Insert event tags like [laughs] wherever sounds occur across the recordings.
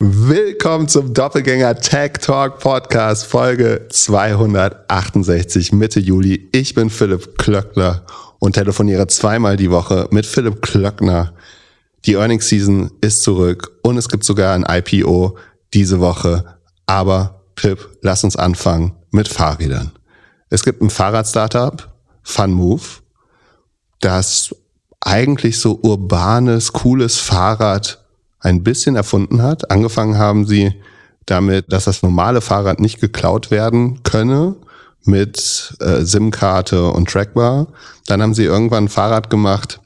Willkommen zum Doppelgänger Tech Talk Podcast Folge 268 Mitte Juli. Ich bin Philipp Klöckner und telefoniere zweimal die Woche mit Philipp Klöckner. Die Earnings Season ist zurück und es gibt sogar ein IPO diese Woche. Aber Pip, lass uns anfangen mit Fahrrädern. Es gibt ein Fahrrad-Startup, FunMove, das eigentlich so urbanes, cooles Fahrrad ein bisschen erfunden hat. Angefangen haben sie damit, dass das normale Fahrrad nicht geklaut werden könne mit äh, SIM-Karte und Trackbar. Dann haben sie irgendwann ein Fahrrad gemacht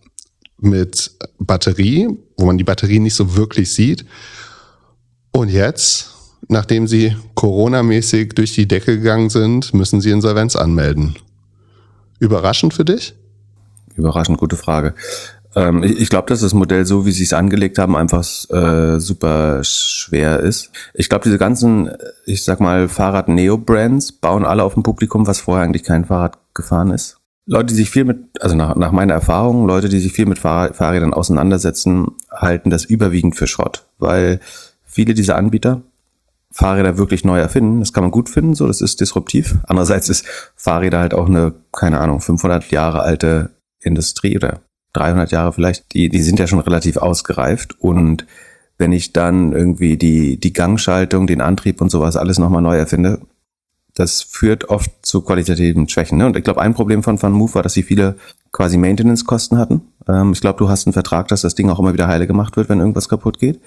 mit Batterie, wo man die Batterie nicht so wirklich sieht. Und jetzt, nachdem sie Corona-mäßig durch die Decke gegangen sind, müssen sie Insolvenz anmelden. Überraschend für dich? Überraschend, gute Frage. Ähm, ich ich glaube, dass das Modell, so wie sie es angelegt haben, einfach äh, super schwer ist. Ich glaube, diese ganzen, ich sag mal, Fahrrad-Neo-Brands bauen alle auf ein Publikum, was vorher eigentlich kein Fahrrad gefahren ist. Leute, die sich viel mit, also nach, nach meiner Erfahrung, Leute, die sich viel mit Fahrrad, Fahrrädern auseinandersetzen, halten das überwiegend für Schrott, weil viele dieser Anbieter Fahrräder wirklich neu erfinden. Das kann man gut finden, so, das ist disruptiv. Andererseits ist Fahrräder halt auch eine, keine Ahnung, 500 Jahre alte Industrie oder 300 Jahre vielleicht, die, die sind ja schon relativ ausgereift und wenn ich dann irgendwie die, die Gangschaltung, den Antrieb und sowas alles nochmal neu erfinde, das führt oft zu qualitativen Schwächen. Ne? Und ich glaube, ein Problem von Move war, dass sie viele quasi Maintenance-Kosten hatten. Ähm, ich glaube, du hast einen Vertrag, dass das Ding auch immer wieder heile gemacht wird, wenn irgendwas kaputt geht.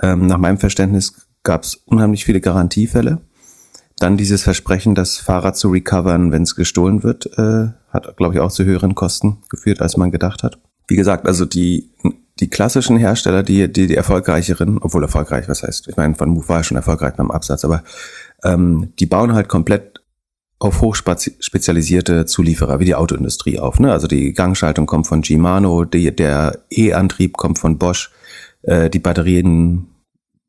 Ähm, nach meinem Verständnis gab es unheimlich viele Garantiefälle. Dann dieses Versprechen, das Fahrrad zu recovern, wenn es gestohlen wird, äh, hat, glaube ich, auch zu höheren Kosten geführt, als man gedacht hat wie gesagt, also die, die klassischen Hersteller, die, die, die erfolgreicheren, obwohl erfolgreich, was heißt, ich meine, Van Move war ja schon erfolgreich beim Absatz, aber ähm, die bauen halt komplett auf hochspezialisierte Zulieferer wie die Autoindustrie auf. Ne? Also die Gangschaltung kommt von Shimano, die, der E-Antrieb kommt von Bosch, äh, die Batterien,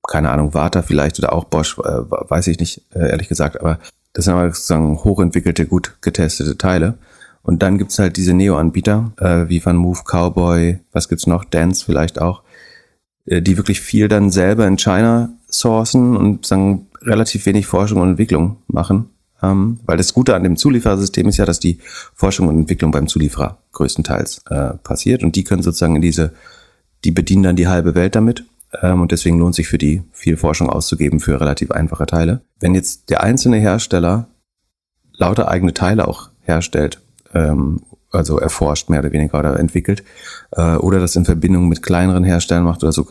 keine Ahnung, Warta vielleicht oder auch Bosch, äh, weiß ich nicht, äh, ehrlich gesagt, aber das sind aber sozusagen hochentwickelte, gut getestete Teile. Und dann gibt's halt diese Neo-Anbieter, äh, wie Van Move, Cowboy, was gibt's noch, Dance vielleicht auch, äh, die wirklich viel dann selber in China sourcen und sagen, relativ wenig Forschung und Entwicklung machen. Ähm, weil das Gute an dem Zulieferersystem ist ja, dass die Forschung und Entwicklung beim Zulieferer größtenteils äh, passiert. Und die können sozusagen in diese, die bedienen dann die halbe Welt damit. Ähm, und deswegen lohnt sich für die viel Forschung auszugeben für relativ einfache Teile. Wenn jetzt der einzelne Hersteller lauter eigene Teile auch herstellt ähm, also erforscht mehr oder weniger oder entwickelt äh, oder das in Verbindung mit kleineren Herstellern macht oder so,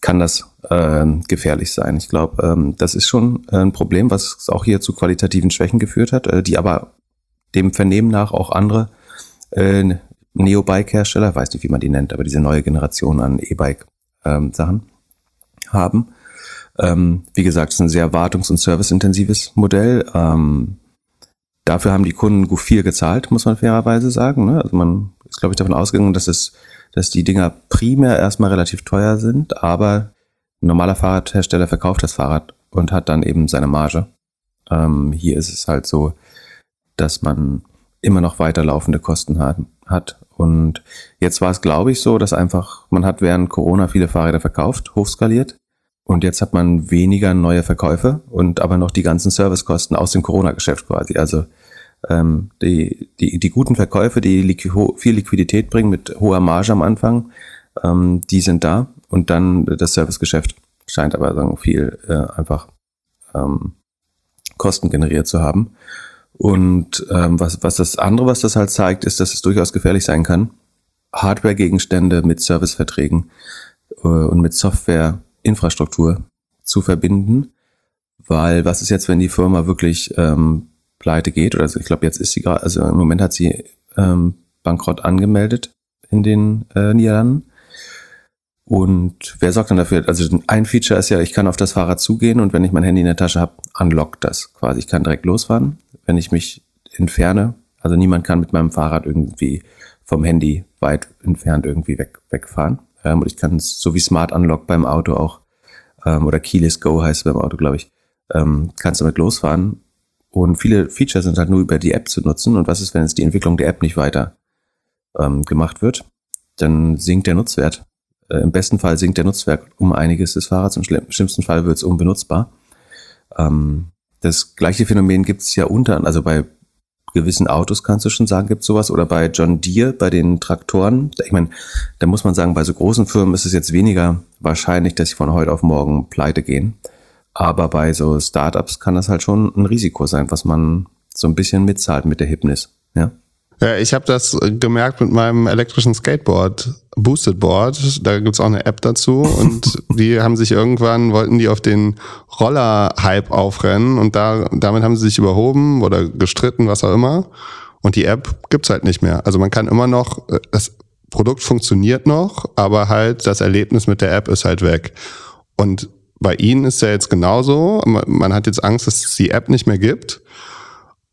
kann das äh, gefährlich sein. Ich glaube, ähm, das ist schon äh, ein Problem, was auch hier zu qualitativen Schwächen geführt hat, äh, die aber dem Vernehmen nach auch andere äh, Neo-Bike-Hersteller, weiß nicht, wie man die nennt, aber diese neue Generation an E-Bike-Sachen ähm, haben. Ähm, wie gesagt, es ist ein sehr wartungs- und serviceintensives Modell. Ähm, Dafür haben die Kunden viel gezahlt, muss man fairerweise sagen. Ne? Also man ist, glaube ich, davon ausgegangen, dass es, dass die Dinger primär erstmal relativ teuer sind, aber ein normaler Fahrradhersteller verkauft das Fahrrad und hat dann eben seine Marge. Ähm, hier ist es halt so, dass man immer noch weiterlaufende Kosten hat, hat. Und jetzt war es, glaube ich, so, dass einfach, man hat während Corona viele Fahrräder verkauft, hochskaliert. Und jetzt hat man weniger neue Verkäufe und aber noch die ganzen Servicekosten aus dem Corona-Geschäft quasi. Also ähm, die, die, die guten Verkäufe, die liqu viel Liquidität bringen mit hoher Marge am Anfang, ähm, die sind da. Und dann das Servicegeschäft scheint aber sagen, viel äh, einfach ähm, Kosten generiert zu haben. Und ähm, was, was das andere, was das halt zeigt, ist, dass es durchaus gefährlich sein kann, Hardware-Gegenstände mit Serviceverträgen äh, und mit Software Infrastruktur zu verbinden. Weil was ist jetzt, wenn die Firma wirklich ähm, pleite geht? Oder also ich glaube, jetzt ist sie gerade, also im Moment hat sie ähm, Bankrott angemeldet in den äh, Niederlanden. Und wer sorgt dann dafür? Also ein Feature ist ja, ich kann auf das Fahrrad zugehen und wenn ich mein Handy in der Tasche habe, unlockt das quasi. Ich kann direkt losfahren. Wenn ich mich entferne, also niemand kann mit meinem Fahrrad irgendwie vom Handy weit entfernt irgendwie weg, wegfahren. Ähm, und ich kann es so wie Smart Unlock beim Auto auch, ähm, oder Keyless Go heißt es beim Auto, glaube ich, ähm, kannst damit losfahren. Und viele Features sind halt nur über die App zu nutzen. Und was ist, wenn jetzt die Entwicklung der App nicht weiter ähm, gemacht wird? Dann sinkt der Nutzwert Äh, Im besten Fall sinkt der Nutzwert um einiges des Fahrrads, im schlimmsten Fall wird es unbenutzbar. Ähm, das gleiche Phänomen gibt es ja unter, also bei gewissen Autos kannst du schon sagen, gibt sowas. Oder bei John Deere, bei den Traktoren. Ich meine, da muss man sagen, bei so großen Firmen ist es jetzt weniger wahrscheinlich, dass sie von heute auf morgen pleite gehen. Aber bei so Startups kann das halt schon ein Risiko sein, was man so ein bisschen mitzahlt mit der Hipness. Ja. Ja, ich habe das gemerkt mit meinem elektrischen Skateboard, Boosted Board. Da gibt's auch eine App dazu und [laughs] die haben sich irgendwann, wollten die auf den Roller-Hype aufrennen und da, damit haben sie sich überhoben oder gestritten, was auch immer. Und die App gibt's halt nicht mehr. Also man kann immer noch, das Produkt funktioniert noch, aber halt das Erlebnis mit der App ist halt weg. Und bei ihnen ist ja jetzt genauso. Man hat jetzt Angst, dass es die App nicht mehr gibt.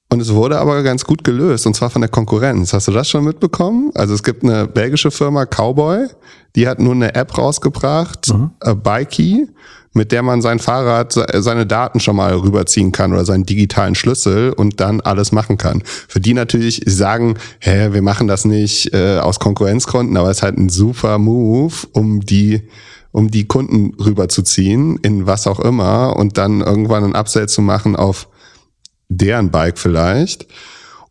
Und es wurde aber ganz gut gelöst, und zwar von der Konkurrenz. Hast du das schon mitbekommen? Also es gibt eine belgische Firma, Cowboy, die hat nur eine App rausgebracht, mhm. äh, Bikey, mit der man sein Fahrrad, seine Daten schon mal rüberziehen kann oder seinen digitalen Schlüssel und dann alles machen kann. Für die natürlich sagen, hä, wir machen das nicht äh, aus Konkurrenzgründen, aber es ist halt ein super Move, um die um die Kunden rüberzuziehen in was auch immer und dann irgendwann ein Upsell zu machen auf deren Bike vielleicht.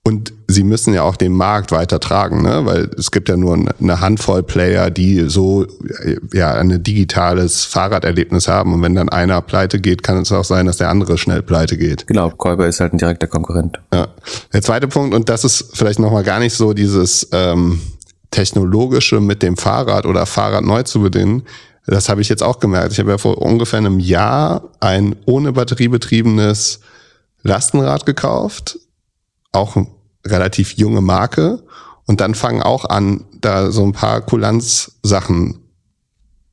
Und sie müssen ja auch den Markt weiter tragen, ne? weil es gibt ja nur eine Handvoll Player, die so ja ein digitales Fahrraderlebnis haben. Und wenn dann einer pleite geht, kann es auch sein, dass der andere schnell pleite geht. Genau, Käuber ist halt ein direkter Konkurrent. Ja. Der zweite Punkt, und das ist vielleicht nochmal gar nicht so dieses ähm, technologische mit dem Fahrrad oder Fahrrad neu zu bedienen. Das habe ich jetzt auch gemerkt. Ich habe ja vor ungefähr einem Jahr ein ohne Batterie betriebenes Lastenrad gekauft, auch relativ junge Marke. Und dann fangen auch an, da so ein paar Kulanzsachen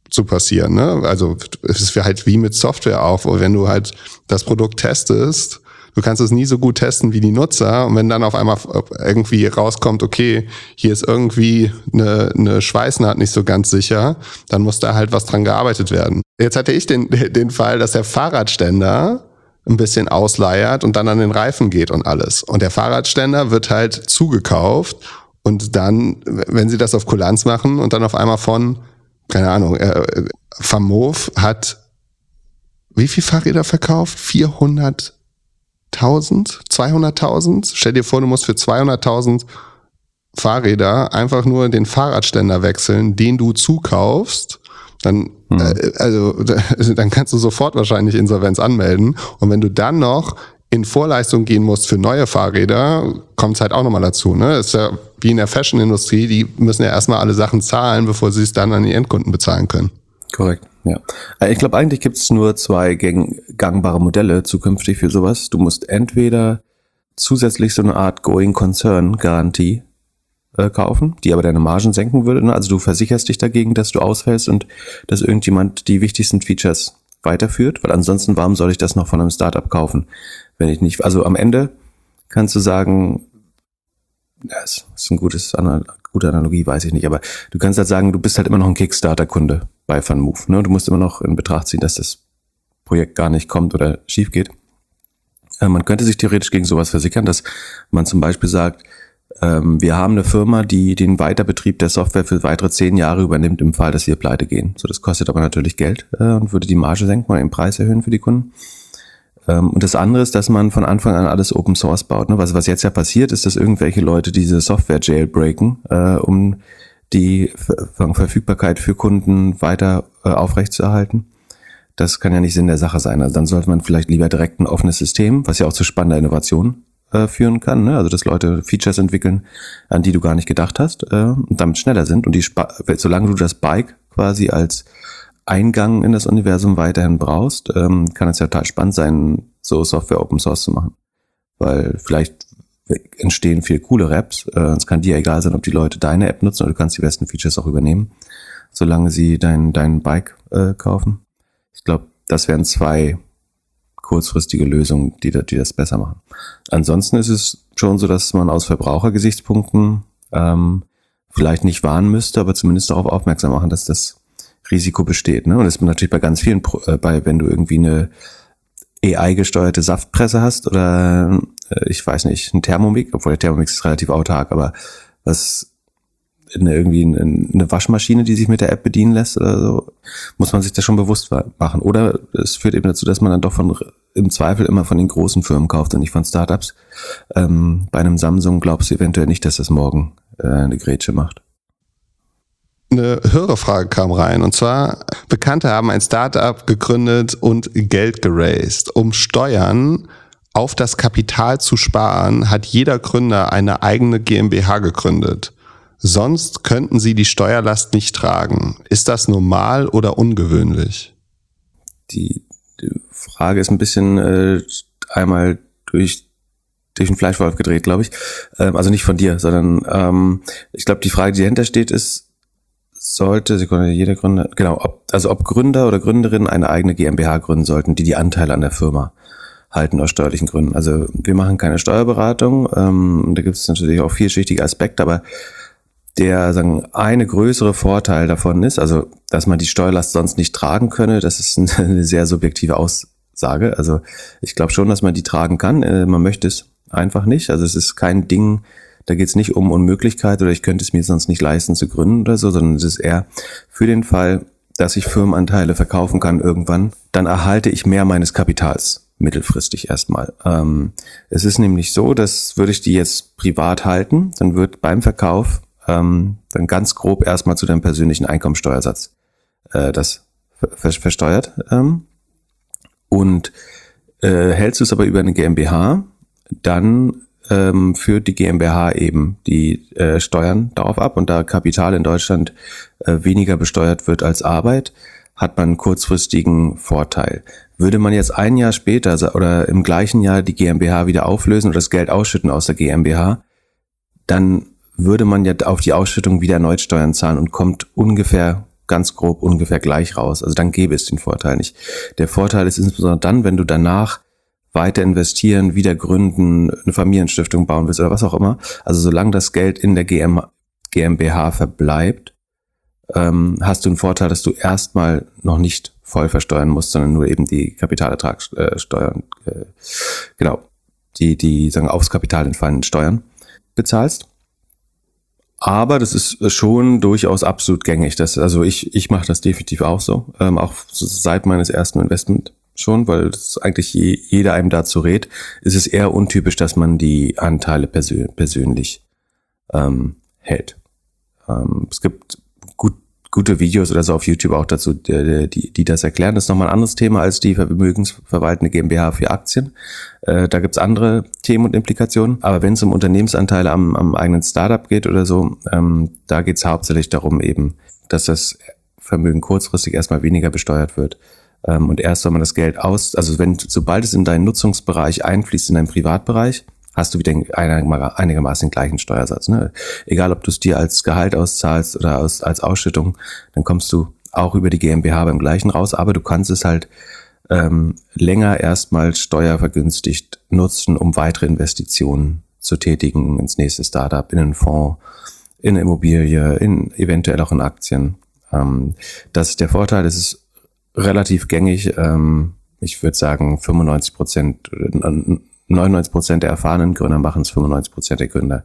zu passieren. Ne? Also es ist halt wie mit Software wo wenn du halt das Produkt testest, du kannst es nie so gut testen wie die Nutzer. Und wenn dann auf einmal irgendwie rauskommt, okay, hier ist irgendwie eine, eine Schweißnaht nicht so ganz sicher, dann muss da halt was dran gearbeitet werden. Jetzt hatte ich den, [laughs] den Fall, dass der Fahrradständer ein bisschen ausleiert und dann an den Reifen geht und alles. Und der Fahrradständer wird halt zugekauft und dann, wenn sie das auf Kulanz machen und dann auf einmal von, keine Ahnung, äh, Famov hat wie viel Fahrräder verkauft? 400.000? 200.000? Stell dir vor, du musst für 200.000 Fahrräder einfach nur den Fahrradständer wechseln, den du zukaufst dann, hm. äh, also, [laughs] dann kannst du sofort wahrscheinlich Insolvenz anmelden. Und wenn du dann noch in Vorleistung gehen musst für neue Fahrräder, kommt es halt auch nochmal dazu. Ne? Das ist ja wie in der Fashion-Industrie, die müssen ja erstmal alle Sachen zahlen, bevor sie es dann an die Endkunden bezahlen können. Korrekt, ja. Äh, ich glaube, eigentlich gibt es nur zwei gangbare Modelle zukünftig für sowas. Du musst entweder zusätzlich so eine Art Going Concern Garantie äh, kaufen, die aber deine Margen senken würde. Ne? Also du versicherst dich dagegen, dass du ausfällst und dass irgendjemand die wichtigsten Features weiterführt, weil ansonsten, warum soll ich das noch von einem Startup kaufen, wenn ich nicht, also am Ende kannst du sagen, das ist ein gutes, gute Analogie, weiß ich nicht, aber du kannst halt sagen, du bist halt immer noch ein Kickstarter-Kunde bei FunMove, ne? Du musst immer noch in Betracht ziehen, dass das Projekt gar nicht kommt oder schief geht. Äh, man könnte sich theoretisch gegen sowas versichern, dass man zum Beispiel sagt, wir haben eine Firma, die den Weiterbetrieb der Software für weitere zehn Jahre übernimmt im Fall, dass wir pleite gehen. So, das kostet aber natürlich Geld äh, und würde die Marge senken oder den Preis erhöhen für die Kunden. Ähm, und das andere ist, dass man von Anfang an alles Open Source baut. Ne? Was, was jetzt ja passiert, ist, dass irgendwelche Leute diese Software jailbreaken, äh, um die Ver Verfügbarkeit für Kunden weiter äh, aufrechtzuerhalten. Das kann ja nicht Sinn der Sache sein. Also dann sollte man vielleicht lieber direkt ein offenes System, was ja auch zu spannender Innovation äh, führen kann. Ne? Also dass Leute Features entwickeln, an die du gar nicht gedacht hast äh, und damit schneller sind. Und die, solange du das Bike quasi als Eingang in das Universum weiterhin brauchst, ähm, kann es ja total spannend sein, so Software Open Source zu machen. Weil vielleicht entstehen viel coole Raps. Äh, es kann dir egal sein, ob die Leute deine App nutzen oder du kannst die besten Features auch übernehmen, solange sie dein, dein Bike äh, kaufen. Ich glaube, das wären zwei kurzfristige Lösungen, die, die das besser machen. Ansonsten ist es schon so, dass man aus Verbrauchergesichtspunkten ähm, vielleicht nicht warnen müsste, aber zumindest darauf aufmerksam machen, dass das Risiko besteht. Ne? Und das ist natürlich bei ganz vielen, äh, bei wenn du irgendwie eine AI-gesteuerte Saftpresse hast oder äh, ich weiß nicht, ein Thermomix, obwohl der Thermomix ist relativ autark, aber was eine, irgendwie eine Waschmaschine, die sich mit der App bedienen lässt oder so, muss man sich das schon bewusst machen. Oder es führt eben dazu, dass man dann doch von im Zweifel immer von den großen Firmen kauft und nicht von Startups. Ähm, bei einem Samsung glaubst du eventuell nicht, dass das morgen äh, eine Grätsche macht. Eine Hörerfrage kam rein und zwar, Bekannte haben ein Startup gegründet und Geld geraced. Um Steuern auf das Kapital zu sparen, hat jeder Gründer eine eigene GmbH gegründet. Sonst könnten sie die Steuerlast nicht tragen. Ist das normal oder ungewöhnlich? Die, Frage ist ein bisschen äh, einmal durch durch den Fleischwolf gedreht, glaube ich. Ähm, also nicht von dir, sondern ähm, ich glaube, die Frage, die dahinter steht, ist, sollte, Sekunde, jeder Gründer, genau, ob, also ob Gründer oder Gründerinnen eine eigene GmbH gründen sollten, die die Anteile an der Firma halten aus steuerlichen Gründen. Also wir machen keine Steuerberatung, ähm, da gibt es natürlich auch vielschichtige Aspekte, aber der sagen eine größere Vorteil davon ist, also dass man die Steuerlast sonst nicht tragen könne, das ist [laughs] eine sehr subjektive Aussage. Also ich glaube schon, dass man die tragen kann. Äh, man möchte es einfach nicht. Also es ist kein Ding, da geht es nicht um Unmöglichkeit oder ich könnte es mir sonst nicht leisten zu gründen oder so, sondern es ist eher für den Fall, dass ich Firmenanteile verkaufen kann irgendwann, dann erhalte ich mehr meines Kapitals mittelfristig erstmal. Ähm, es ist nämlich so, dass würde ich die jetzt privat halten, dann wird beim Verkauf ähm, dann ganz grob erstmal zu deinem persönlichen Einkommensteuersatz äh, das ver versteuert. Ähm, und äh, hältst du es aber über eine GmbH, dann ähm, führt die GmbH eben die äh, Steuern darauf ab und da Kapital in Deutschland äh, weniger besteuert wird als Arbeit, hat man einen kurzfristigen Vorteil. Würde man jetzt ein Jahr später oder im gleichen Jahr die GmbH wieder auflösen oder das Geld ausschütten aus der GmbH, dann würde man ja auf die Ausschüttung wieder erneut Steuern zahlen und kommt ungefähr ganz grob ungefähr gleich raus. Also dann gäbe es den Vorteil nicht. Der Vorteil ist insbesondere dann, wenn du danach weiter investieren, wieder gründen, eine Familienstiftung bauen willst oder was auch immer. Also solange das Geld in der GM, GmbH verbleibt, ähm, hast du einen Vorteil, dass du erstmal noch nicht voll versteuern musst, sondern nur eben die Kapitalertragssteuern, äh, äh, genau, die, die sagen aufs Kapital entfallenden Steuern bezahlst. Aber das ist schon durchaus absolut gängig. Das, also ich, ich mache das definitiv auch so. Ähm, auch seit meines ersten Investment schon, weil das eigentlich je, jeder einem dazu rät, ist es eher untypisch, dass man die Anteile persö persönlich ähm, hält. Ähm, es gibt gute Videos oder so auf YouTube auch dazu, die, die, die das erklären. Das ist nochmal ein anderes Thema als die vermögensverwaltende GmbH für Aktien. Äh, da gibt's andere Themen und Implikationen. Aber wenn es um Unternehmensanteile am, am eigenen Startup geht oder so, ähm, da geht's hauptsächlich darum eben, dass das Vermögen kurzfristig erstmal weniger besteuert wird ähm, und erst wenn man das Geld aus, also wenn, sobald es in deinen Nutzungsbereich einfließt, in deinen Privatbereich, hast du wieder einigermaßen den gleichen Steuersatz. Ne? Egal, ob du es dir als Gehalt auszahlst oder aus, als Ausschüttung, dann kommst du auch über die GmbH beim gleichen raus, aber du kannst es halt ähm, länger erstmal steuervergünstigt nutzen, um weitere Investitionen zu tätigen ins nächste Startup, in einen Fonds, in eine Immobilie, in eventuell auch in Aktien. Ähm, das ist der Vorteil, es ist relativ gängig. Ähm, ich würde sagen, 95 Prozent, 99 Prozent der erfahrenen Gründer machen es, 95 Prozent der Gründer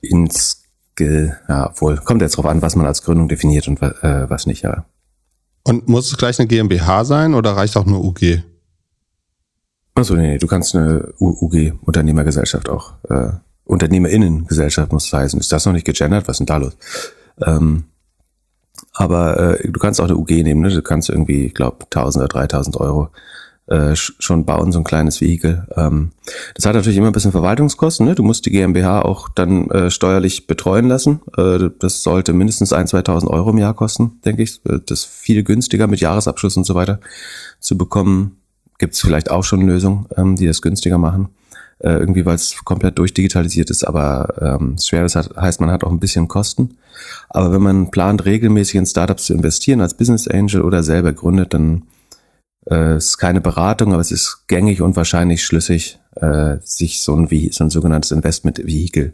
ins ja, wohl, kommt jetzt drauf an, was man als Gründung definiert und äh, was nicht, ja. Und muss es gleich eine GmbH sein oder reicht auch nur UG? Achso, nee, du kannst eine UG, Unternehmergesellschaft auch, äh, Unternehmerinnengesellschaft muss es heißen. Ist das noch nicht gegendert? Was ist denn da los? Ähm, aber äh, du kannst auch eine UG nehmen, ne? Du kannst irgendwie, ich glaube, 1000 oder 3000 Euro äh, schon bauen, so ein kleines Vehikel. Ähm, das hat natürlich immer ein bisschen Verwaltungskosten. Ne? Du musst die GmbH auch dann äh, steuerlich betreuen lassen. Äh, das sollte mindestens 1.000, 2.000 Euro im Jahr kosten, denke ich. Äh, das ist viel günstiger mit Jahresabschluss und so weiter zu bekommen. Gibt es vielleicht auch schon Lösungen, ähm, die das günstiger machen äh, irgendwie, weil es komplett durchdigitalisiert ist, aber ähm, schwer das heißt, man hat auch ein bisschen Kosten. Aber wenn man plant, regelmäßig in Startups zu investieren als Business Angel oder selber gründet, dann äh, ist keine Beratung, aber es ist gängig und wahrscheinlich schlüssig, äh, sich so ein, so ein sogenanntes Investment-Vehikel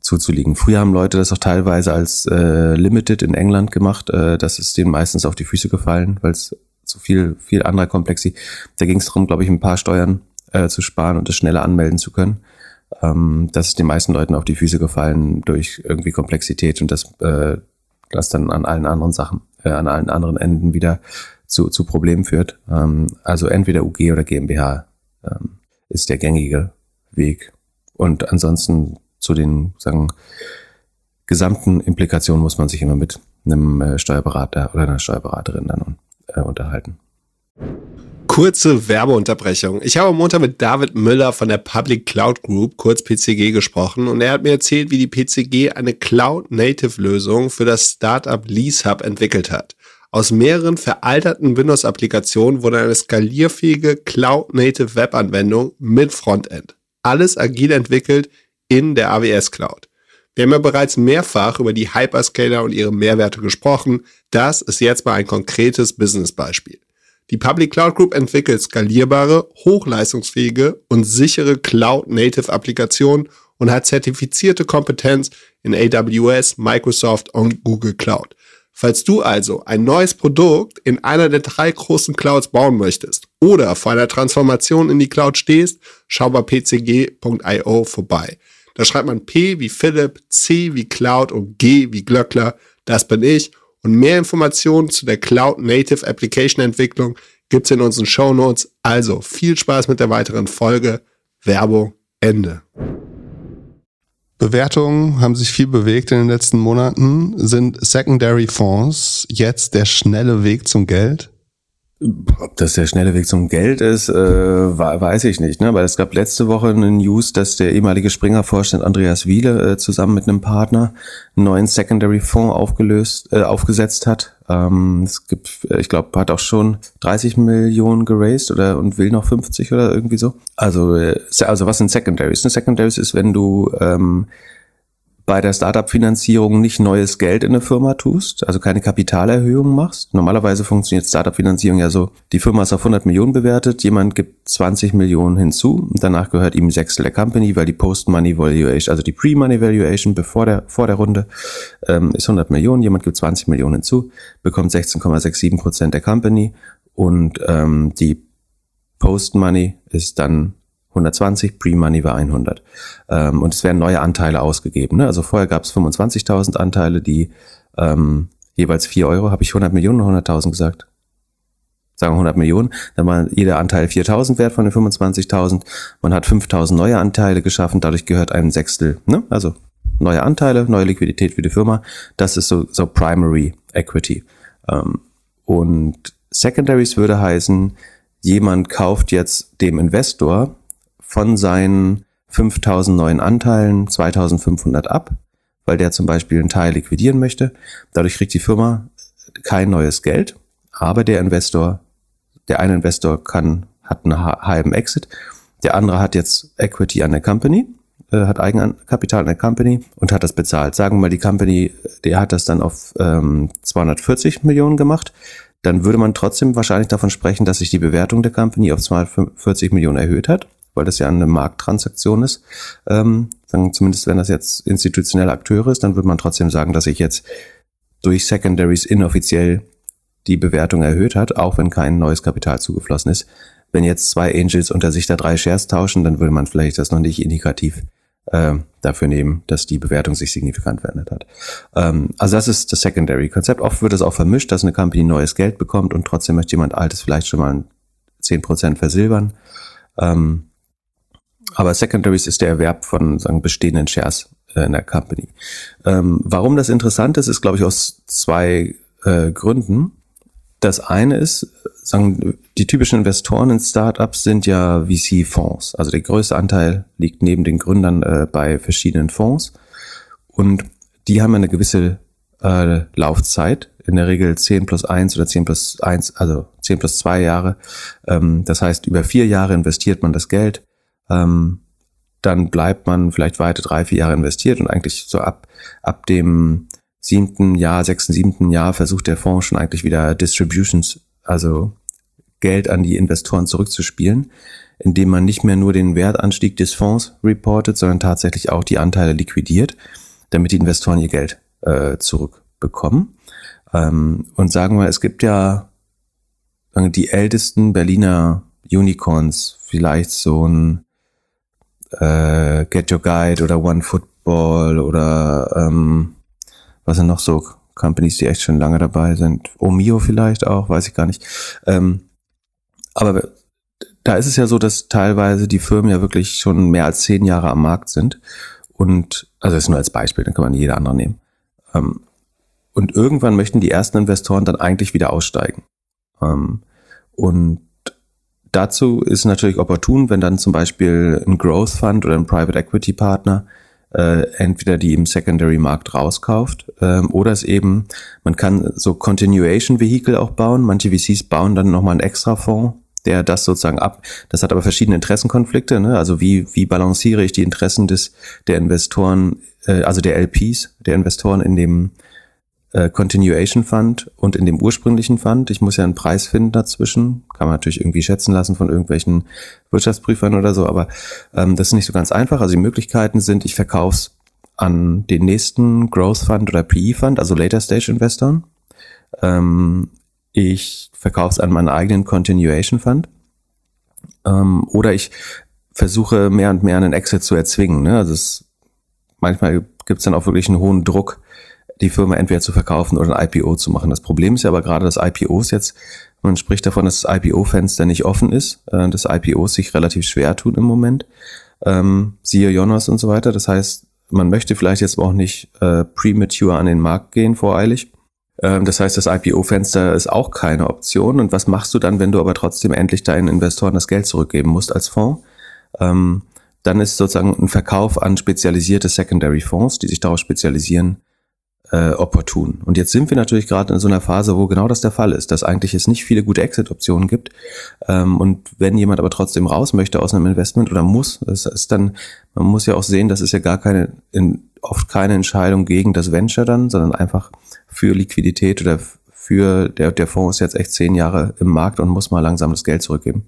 zuzulegen. Früher haben Leute das auch teilweise als äh, Limited in England gemacht. Äh, das ist denen meistens auf die Füße gefallen, weil es zu viel, viel anderer Komplexität. Da ging es darum, glaube ich, ein paar Steuern äh, zu sparen und das schneller anmelden zu können. Ähm, das ist den meisten Leuten auf die Füße gefallen durch irgendwie Komplexität und das, äh, das dann an allen anderen Sachen, äh, an allen anderen Enden wieder zu, zu Problemen führt. Ähm, also entweder UG oder GmbH ähm, ist der gängige Weg. Und ansonsten zu den, sagen, gesamten Implikationen muss man sich immer mit einem äh, Steuerberater oder einer Steuerberaterin dann äh, unterhalten. Kurze Werbeunterbrechung. Ich habe am Montag mit David Müller von der Public Cloud Group, kurz PCG, gesprochen und er hat mir erzählt, wie die PCG eine Cloud-Native-Lösung für das Startup LeaseHub entwickelt hat. Aus mehreren veralterten Windows-Applikationen wurde eine skalierfähige Cloud-Native Web-Anwendung mit Frontend. Alles agil entwickelt in der AWS Cloud. Wir haben ja bereits mehrfach über die Hyperscaler und ihre Mehrwerte gesprochen. Das ist jetzt mal ein konkretes Business-Beispiel. Die Public Cloud Group entwickelt skalierbare, hochleistungsfähige und sichere Cloud-Native-Applikationen und hat zertifizierte Kompetenz in AWS, Microsoft und Google Cloud. Falls du also ein neues Produkt in einer der drei großen Clouds bauen möchtest oder vor einer Transformation in die Cloud stehst, schau bei pcg.io vorbei. Da schreibt man P wie Philipp, C wie Cloud und G wie Glöckler. Das bin ich und mehr Informationen zu der Cloud Native Application Entwicklung gibt's in unseren Show Notes. Also viel Spaß mit der weiteren Folge. Werbung Ende. Bewertungen haben sich viel bewegt in den letzten Monaten. Sind Secondary Fonds jetzt der schnelle Weg zum Geld? Ob das der schnelle Weg zum Geld ist, äh, weiß ich nicht. Ne? Weil es gab letzte Woche eine News, dass der ehemalige Springer-Vorstand Andreas Wiele äh, zusammen mit einem Partner einen neuen Secondary-Fonds aufgelöst, äh, aufgesetzt hat. Ähm, es gibt, äh, ich glaube, hat auch schon 30 Millionen geraced oder und will noch 50 oder irgendwie so. Also, äh, also was sind Secondaries? Eine Secondaries ist, wenn du ähm, bei der Startup-Finanzierung nicht neues Geld in eine Firma tust, also keine Kapitalerhöhung machst. Normalerweise funktioniert Startup-Finanzierung ja so, die Firma ist auf 100 Millionen bewertet, jemand gibt 20 Millionen hinzu, danach gehört ihm Sechstel der Company, weil die Post-Money-Valuation, also die Pre-Money-Valuation bevor der, vor der Runde ähm, ist 100 Millionen, jemand gibt 20 Millionen hinzu, bekommt 16,67 Prozent der Company und ähm, die Post-Money ist dann 120, Pre-Money war 100. Ähm, und es werden neue Anteile ausgegeben. Ne? Also vorher gab es 25.000 Anteile, die ähm, jeweils 4 Euro. Habe ich 100 Millionen oder 100.000 gesagt? Sagen wir 100 Millionen. Dann war jeder Anteil 4.000 wert von den 25.000. Man hat 5.000 neue Anteile geschaffen. Dadurch gehört ein Sechstel. Ne? Also neue Anteile, neue Liquidität für die Firma. Das ist so, so Primary Equity. Ähm, und Secondaries würde heißen, jemand kauft jetzt dem Investor von seinen 5000 neuen Anteilen 2500 ab, weil der zum Beispiel einen Teil liquidieren möchte. Dadurch kriegt die Firma kein neues Geld, aber der Investor, der eine Investor kann, hat einen halben Exit, der andere hat jetzt Equity an der Company, äh, hat Eigenkapital an der Company und hat das bezahlt. Sagen wir mal, die Company, der hat das dann auf ähm, 240 Millionen gemacht dann würde man trotzdem wahrscheinlich davon sprechen, dass sich die Bewertung der Company auf 240 Millionen erhöht hat weil das ja eine Markttransaktion ist. Ähm, sagen, zumindest wenn das jetzt institutionelle Akteure ist, dann würde man trotzdem sagen, dass sich jetzt durch Secondaries inoffiziell die Bewertung erhöht hat, auch wenn kein neues Kapital zugeflossen ist. Wenn jetzt zwei Angels unter sich da drei Shares tauschen, dann würde man vielleicht das noch nicht indikativ äh, dafür nehmen, dass die Bewertung sich signifikant verändert hat. Ähm, also das ist das Secondary-Konzept. Oft wird es auch vermischt, dass eine Company neues Geld bekommt und trotzdem möchte jemand Altes vielleicht schon mal 10% versilbern. Ähm, aber Secondaries ist der Erwerb von sagen, bestehenden Shares äh, in der Company. Ähm, warum das interessant ist, ist, glaube ich, aus zwei äh, Gründen. Das eine ist, sagen, die typischen Investoren in Startups sind ja VC-Fonds. Also der größte Anteil liegt neben den Gründern äh, bei verschiedenen Fonds. Und die haben eine gewisse äh, Laufzeit, in der Regel 10 plus 1 oder 10 plus 1, also 10 plus 2 Jahre. Ähm, das heißt, über vier Jahre investiert man das Geld ähm, dann bleibt man vielleicht weiter drei, vier Jahre investiert und eigentlich so ab, ab dem siebten Jahr, sechsten, siebten Jahr versucht der Fonds schon eigentlich wieder Distributions, also Geld an die Investoren zurückzuspielen, indem man nicht mehr nur den Wertanstieg des Fonds reportet, sondern tatsächlich auch die Anteile liquidiert, damit die Investoren ihr Geld äh, zurückbekommen. Ähm, und sagen wir, es gibt ja die ältesten Berliner Unicorns, vielleicht so ein äh, Get Your Guide oder One Football oder ähm, was sind noch so Companies, die echt schon lange dabei sind. Omio vielleicht auch, weiß ich gar nicht. Ähm, aber da ist es ja so, dass teilweise die Firmen ja wirklich schon mehr als zehn Jahre am Markt sind. Und, also das ist nur als Beispiel, dann kann man jeder andere nehmen. Ähm, und irgendwann möchten die ersten Investoren dann eigentlich wieder aussteigen. Ähm, und dazu ist natürlich opportun, wenn dann zum Beispiel ein Growth Fund oder ein Private Equity Partner äh, entweder die im Secondary Markt rauskauft ähm, oder es eben, man kann so Continuation Vehicle auch bauen. Manche VCs bauen dann nochmal einen extra Fonds, der das sozusagen ab. Das hat aber verschiedene Interessenkonflikte. Ne? Also wie, wie balanciere ich die Interessen des, der Investoren, äh, also der LPs, der Investoren in dem äh, Continuation Fund und in dem ursprünglichen Fund. Ich muss ja einen Preis finden dazwischen. Kann man natürlich irgendwie schätzen lassen von irgendwelchen Wirtschaftsprüfern oder so, aber ähm, das ist nicht so ganz einfach. Also die Möglichkeiten sind, ich verkaufe es an den nächsten Growth Fund oder PE Fund, also Later Stage Investoren. Ähm, ich verkaufe es an meinen eigenen Continuation Fund. Ähm, oder ich versuche mehr und mehr einen Exit zu erzwingen. Ne? Also es, manchmal gibt es dann auch wirklich einen hohen Druck, die Firma entweder zu verkaufen oder ein IPO zu machen. Das Problem ist ja aber gerade, dass IPOs jetzt, man spricht davon, dass das IPO-Fenster nicht offen ist, äh, dass IPOs sich relativ schwer tun im Moment. Ähm, siehe Jonas und so weiter. Das heißt, man möchte vielleicht jetzt auch nicht äh, premature an den Markt gehen, voreilig. Ähm, das heißt, das IPO-Fenster ist auch keine Option. Und was machst du dann, wenn du aber trotzdem endlich deinen Investoren das Geld zurückgeben musst als Fonds? Ähm, dann ist sozusagen ein Verkauf an spezialisierte Secondary-Fonds, die sich darauf spezialisieren, äh, opportun. Und jetzt sind wir natürlich gerade in so einer Phase, wo genau das der Fall ist, dass eigentlich es nicht viele gute Exit-Optionen gibt. Ähm, und wenn jemand aber trotzdem raus möchte aus einem Investment oder muss, das ist dann, man muss ja auch sehen, das ist ja gar keine, in, oft keine Entscheidung gegen das Venture dann, sondern einfach für Liquidität oder für der, der Fonds ist jetzt echt zehn Jahre im Markt und muss mal langsam das Geld zurückgeben.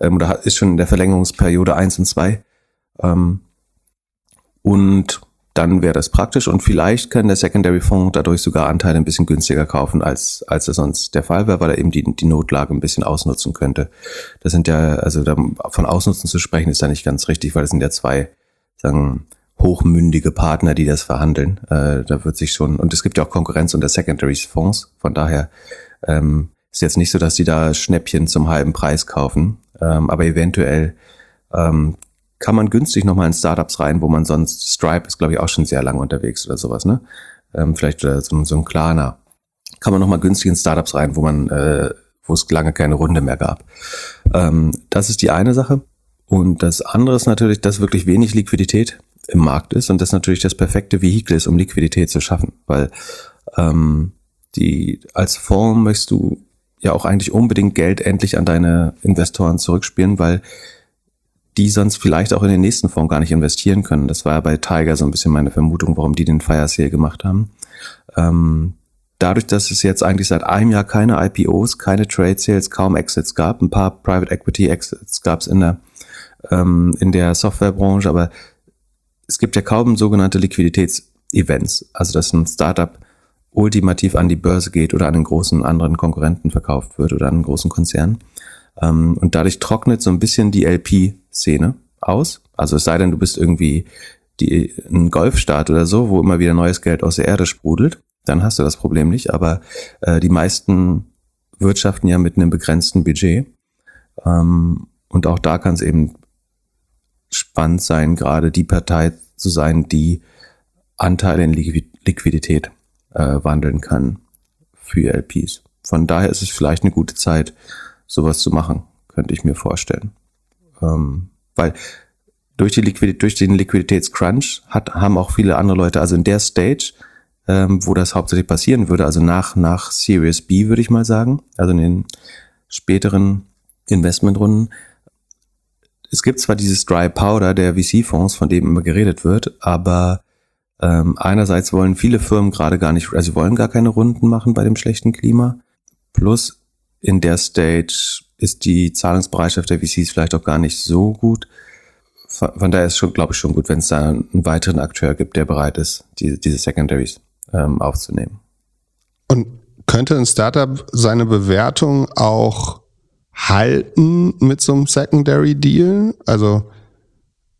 Ähm, oder ist schon in der Verlängerungsperiode eins und zwei. Ähm, und dann wäre das praktisch und vielleicht kann der Secondary Fonds dadurch sogar Anteile ein bisschen günstiger kaufen, als, als es sonst der Fall wäre, weil er eben die, die Notlage ein bisschen ausnutzen könnte. Das sind ja, also da, von Ausnutzen zu sprechen ist da nicht ganz richtig, weil das sind ja zwei, sagen, hochmündige Partner, die das verhandeln. Äh, da wird sich schon, und es gibt ja auch Konkurrenz unter Secondary Fonds, von daher ähm, ist jetzt nicht so, dass die da Schnäppchen zum halben Preis kaufen, ähm, aber eventuell ähm, kann man günstig nochmal in Startups rein, wo man sonst, Stripe ist glaube ich auch schon sehr lange unterwegs oder sowas, ne? Ähm, vielleicht oder so, so ein Klarner. Kann man nochmal günstig in Startups rein, wo man, äh, wo es lange keine Runde mehr gab. Ähm, das ist die eine Sache. Und das andere ist natürlich, dass wirklich wenig Liquidität im Markt ist und das natürlich das perfekte Vehikel ist, um Liquidität zu schaffen. Weil ähm, die als Fonds möchtest du ja auch eigentlich unbedingt Geld endlich an deine Investoren zurückspielen, weil die sonst vielleicht auch in den nächsten Fonds gar nicht investieren können. Das war ja bei Tiger so ein bisschen meine Vermutung, warum die den Fire Sale gemacht haben. Ähm, dadurch, dass es jetzt eigentlich seit einem Jahr keine IPOs, keine Trade Sales, kaum Exits gab, ein paar Private Equity Exits gab es in der ähm, in der Softwarebranche, aber es gibt ja kaum sogenannte Liquiditätsevents, also dass ein Startup ultimativ an die Börse geht oder an einen großen anderen Konkurrenten verkauft wird oder an einen großen Konzern. Ähm, und dadurch trocknet so ein bisschen die LP-Szene aus. Also es sei denn, du bist irgendwie die, ein Golfstaat oder so, wo immer wieder neues Geld aus der Erde sprudelt, dann hast du das Problem nicht. Aber äh, die meisten wirtschaften ja mit einem begrenzten Budget. Ähm, und auch da kann es eben spannend sein, gerade die Partei zu sein, die Anteile in Liquidität äh, wandeln kann für LPs. Von daher ist es vielleicht eine gute Zeit, sowas zu machen, könnte ich mir vorstellen. Ähm, weil durch, die Liquidität, durch den Liquiditätscrunch hat, haben auch viele andere Leute, also in der Stage, ähm, wo das hauptsächlich passieren würde, also nach, nach Series B, würde ich mal sagen, also in den späteren Investmentrunden, es gibt zwar dieses Dry Powder der VC-Fonds, von dem immer geredet wird, aber ähm, einerseits wollen viele Firmen gerade gar nicht, also sie wollen gar keine Runden machen bei dem schlechten Klima. Plus in der Stage ist die Zahlungsbereitschaft der VCs vielleicht auch gar nicht so gut. Von daher ist schon, glaube ich, schon gut, wenn es da einen weiteren Akteur gibt, der bereit ist, diese, diese Secondaries ähm, aufzunehmen. Und könnte ein Startup seine Bewertung auch halten mit so einem Secondary Deal? Also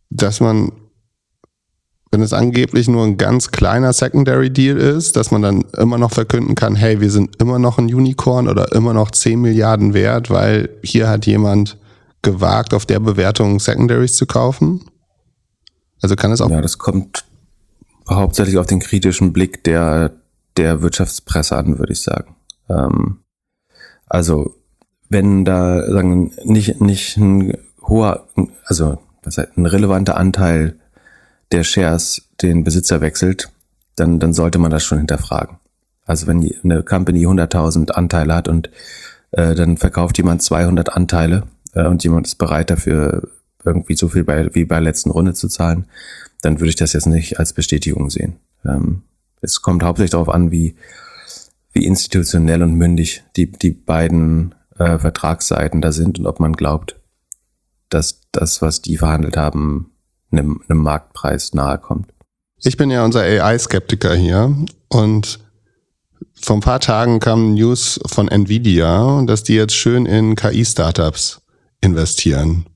dass man, wenn es angeblich nur ein ganz kleiner Secondary Deal ist, dass man dann immer noch verkünden kann, hey, wir sind immer noch ein Unicorn oder immer noch 10 Milliarden wert, weil hier hat jemand gewagt, auf der Bewertung Secondaries zu kaufen? Also kann es auch. Ja, das kommt hauptsächlich auf den kritischen Blick der, der Wirtschaftspresse an, würde ich sagen. Ähm, also, wenn da sagen, nicht, nicht ein hoher, also ein relevanter Anteil der Shares den Besitzer wechselt, dann, dann sollte man das schon hinterfragen. Also wenn eine Company 100.000 Anteile hat und äh, dann verkauft jemand 200 Anteile äh, und jemand ist bereit dafür irgendwie so viel bei, wie bei der letzten Runde zu zahlen, dann würde ich das jetzt nicht als Bestätigung sehen. Ähm, es kommt hauptsächlich darauf an, wie, wie institutionell und mündig die, die beiden äh, Vertragsseiten da sind und ob man glaubt, dass das, was die verhandelt haben, einem, einem Marktpreis nahe kommt. Ich bin ja unser AI-Skeptiker hier und vor ein paar Tagen kam News von Nvidia, dass die jetzt schön in KI-Startups investieren.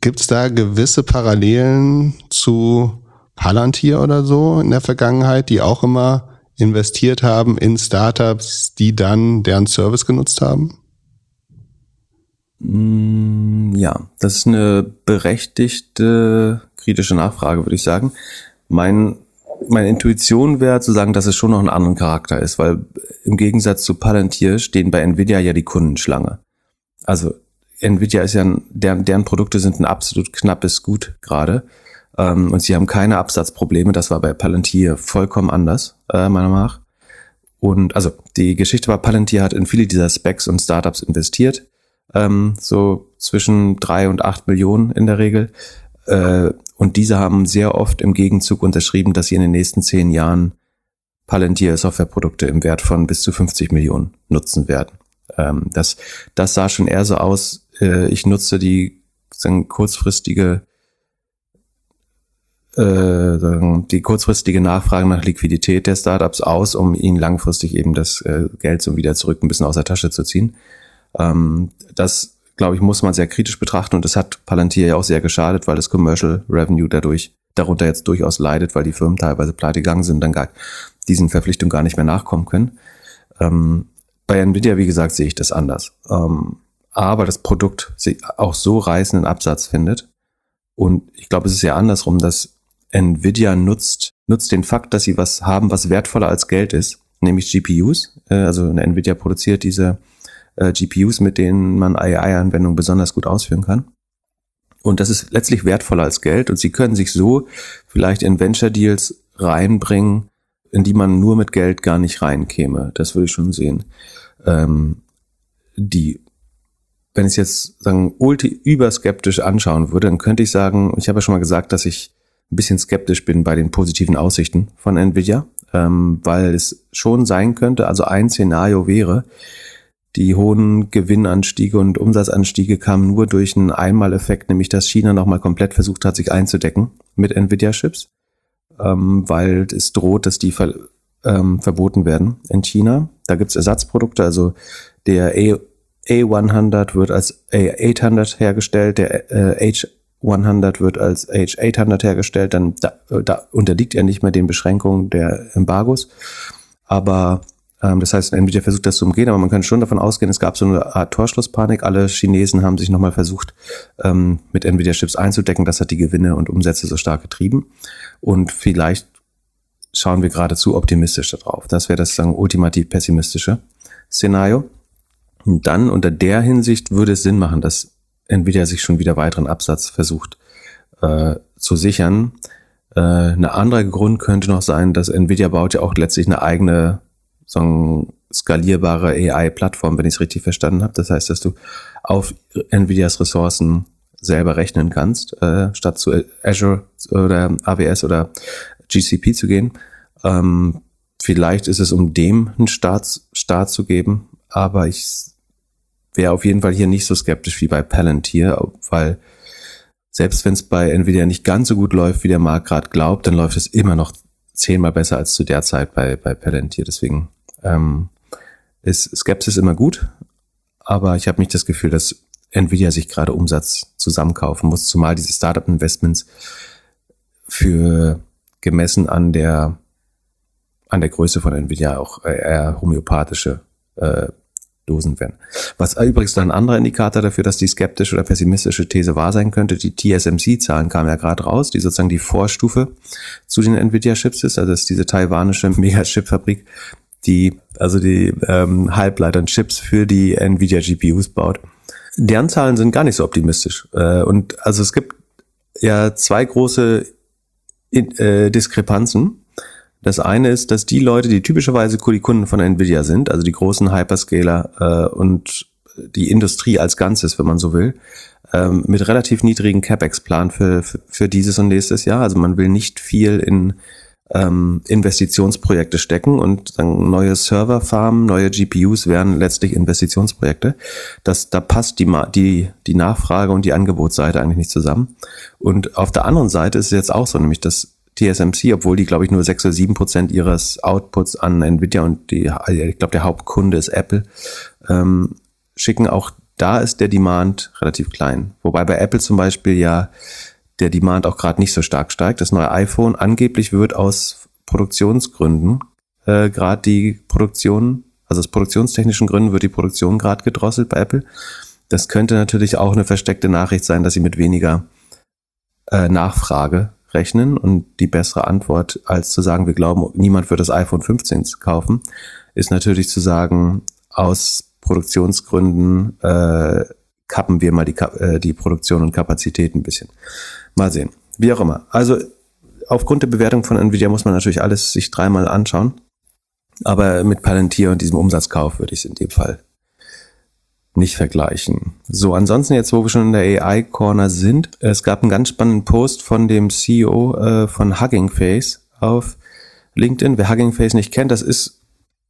Gibt es da gewisse Parallelen zu Palantir oder so in der Vergangenheit, die auch immer investiert haben in Startups, die dann deren Service genutzt haben? Mm, ja, das ist eine berechtigte kritische Nachfrage, würde ich sagen. Mein, meine Intuition wäre zu sagen, dass es schon noch einen anderen Charakter ist, weil im Gegensatz zu Palantir stehen bei Nvidia ja die Kundenschlange. Also Nvidia ist ja, ein, deren, deren Produkte sind ein absolut knappes Gut gerade. Ähm, und sie haben keine Absatzprobleme. Das war bei Palantir vollkommen anders, äh, meiner Meinung nach. Und also die Geschichte war, Palantir hat in viele dieser Specs und Startups investiert ähm, so zwischen drei und acht Millionen in der Regel. Äh, und diese haben sehr oft im Gegenzug unterschrieben, dass sie in den nächsten zehn Jahren Palantir Softwareprodukte im Wert von bis zu 50 Millionen nutzen werden. Ähm, das, das sah schon eher so aus, äh, ich nutze die sagen, kurzfristige äh, die kurzfristige Nachfrage nach Liquidität der Startups aus, um ihnen langfristig eben das äh, Geld so wieder zurück ein bisschen aus der Tasche zu ziehen. Ähm, das, glaube ich, muss man sehr kritisch betrachten und das hat Palantir ja auch sehr geschadet, weil das Commercial Revenue dadurch darunter jetzt durchaus leidet, weil die Firmen teilweise pleite gegangen sind, dann gar diesen Verpflichtungen gar nicht mehr nachkommen können. Ähm, bei Nvidia, wie gesagt, sehe ich das anders. Ähm, aber das Produkt auch so reißenden Absatz findet. Und ich glaube, es ist ja andersrum, dass Nvidia nutzt, nutzt den Fakt, dass sie was haben, was wertvoller als Geld ist, nämlich GPUs. Äh, also Nvidia produziert diese äh, GPUs, mit denen man AI-Anwendungen besonders gut ausführen kann. Und das ist letztlich wertvoller als Geld und sie können sich so vielleicht in Venture Deals reinbringen, in die man nur mit Geld gar nicht reinkäme. Das würde ich schon sehen. Ähm, die, wenn ich es jetzt sagen, ulti überskeptisch anschauen würde, dann könnte ich sagen, ich habe ja schon mal gesagt, dass ich ein bisschen skeptisch bin bei den positiven Aussichten von Nvidia, ähm, weil es schon sein könnte, also ein Szenario wäre, die hohen Gewinnanstiege und Umsatzanstiege kamen nur durch einen Einmaleffekt, nämlich dass China nochmal komplett versucht hat, sich einzudecken mit Nvidia-Chips, ähm, weil es droht, dass die ver ähm, verboten werden in China. Da gibt's Ersatzprodukte, also der A A100 wird als A800 hergestellt, der äh, H100 wird als H800 hergestellt, dann da, da unterliegt er nicht mehr den Beschränkungen der Embargos. Aber das heißt, Nvidia versucht das zu umgehen, aber man kann schon davon ausgehen, es gab so eine Art Torschlusspanik. Alle Chinesen haben sich nochmal versucht, ähm, mit Nvidia-Chips einzudecken. Das hat die Gewinne und Umsätze so stark getrieben. Und vielleicht schauen wir geradezu optimistisch darauf. Das wäre das sagen, ultimativ pessimistische Szenario. Und dann unter der Hinsicht würde es Sinn machen, dass Nvidia sich schon wieder weiteren Absatz versucht äh, zu sichern. Äh, eine andere Grund könnte noch sein, dass Nvidia baut ja auch letztlich eine eigene so eine skalierbare AI-Plattform, wenn ich es richtig verstanden habe. Das heißt, dass du auf Nvidias Ressourcen selber rechnen kannst, äh, statt zu Azure oder AWS oder GCP zu gehen. Ähm, vielleicht ist es, um dem einen Start, Start zu geben, aber ich wäre auf jeden Fall hier nicht so skeptisch wie bei Palantir, weil selbst wenn es bei Nvidia nicht ganz so gut läuft, wie der Markt gerade glaubt, dann läuft es immer noch zehnmal besser als zu der Zeit bei, bei Palantir. Deswegen ähm, ist Skepsis immer gut, aber ich habe nicht das Gefühl, dass Nvidia sich gerade Umsatz zusammenkaufen muss, zumal diese Startup-Investments für gemessen an der an der Größe von Nvidia auch eher homöopathische äh, Dosen werden. Was übrigens dann ein anderer Indikator dafür, dass die skeptische oder pessimistische These wahr sein könnte, die TSMC-Zahlen kamen ja gerade raus, die sozusagen die Vorstufe zu den Nvidia-Chips ist, also ist diese taiwanische Mega-Chip-Fabrik, die also die ähm, Halbleitern-Chips für die Nvidia-GPUs baut. Deren Zahlen sind gar nicht so optimistisch. Äh, und also es gibt ja zwei große äh, Diskrepanzen. Das eine ist, dass die Leute, die typischerweise die Kunden von Nvidia sind, also die großen Hyperscaler äh, und die Industrie als Ganzes, wenn man so will, ähm, mit relativ niedrigen CapEx-Plan für, für, für dieses und nächstes Jahr. Also man will nicht viel in ähm, Investitionsprojekte stecken und dann neue Serverfarmen, neue GPUs wären letztlich Investitionsprojekte. Das, da passt die, die, die Nachfrage und die Angebotsseite eigentlich nicht zusammen. Und auf der anderen Seite ist es jetzt auch so, nämlich dass TSMC, obwohl die, glaube ich, nur sechs oder sieben Prozent ihres Outputs an Nvidia und die, ich glaube, der Hauptkunde ist Apple, ähm, schicken auch da ist der Demand relativ klein. Wobei bei Apple zum Beispiel ja der Demand auch gerade nicht so stark steigt. Das neue iPhone angeblich wird aus Produktionsgründen äh, gerade die Produktion, also aus produktionstechnischen Gründen wird die Produktion gerade gedrosselt bei Apple. Das könnte natürlich auch eine versteckte Nachricht sein, dass sie mit weniger äh, Nachfrage rechnen und die bessere Antwort, als zu sagen, wir glauben, niemand wird das iPhone 15 kaufen, ist natürlich zu sagen, aus Produktionsgründen äh, kappen wir mal die, äh, die Produktion und Kapazität ein bisschen. Mal sehen. Wie auch immer. Also aufgrund der Bewertung von Nvidia muss man natürlich alles sich dreimal anschauen. Aber mit Palantir und diesem Umsatzkauf würde ich es in dem Fall nicht vergleichen. So, ansonsten jetzt, wo wir schon in der AI-Corner sind, es gab einen ganz spannenden Post von dem CEO äh, von Hugging Face auf LinkedIn. Wer Hugging Face nicht kennt, das ist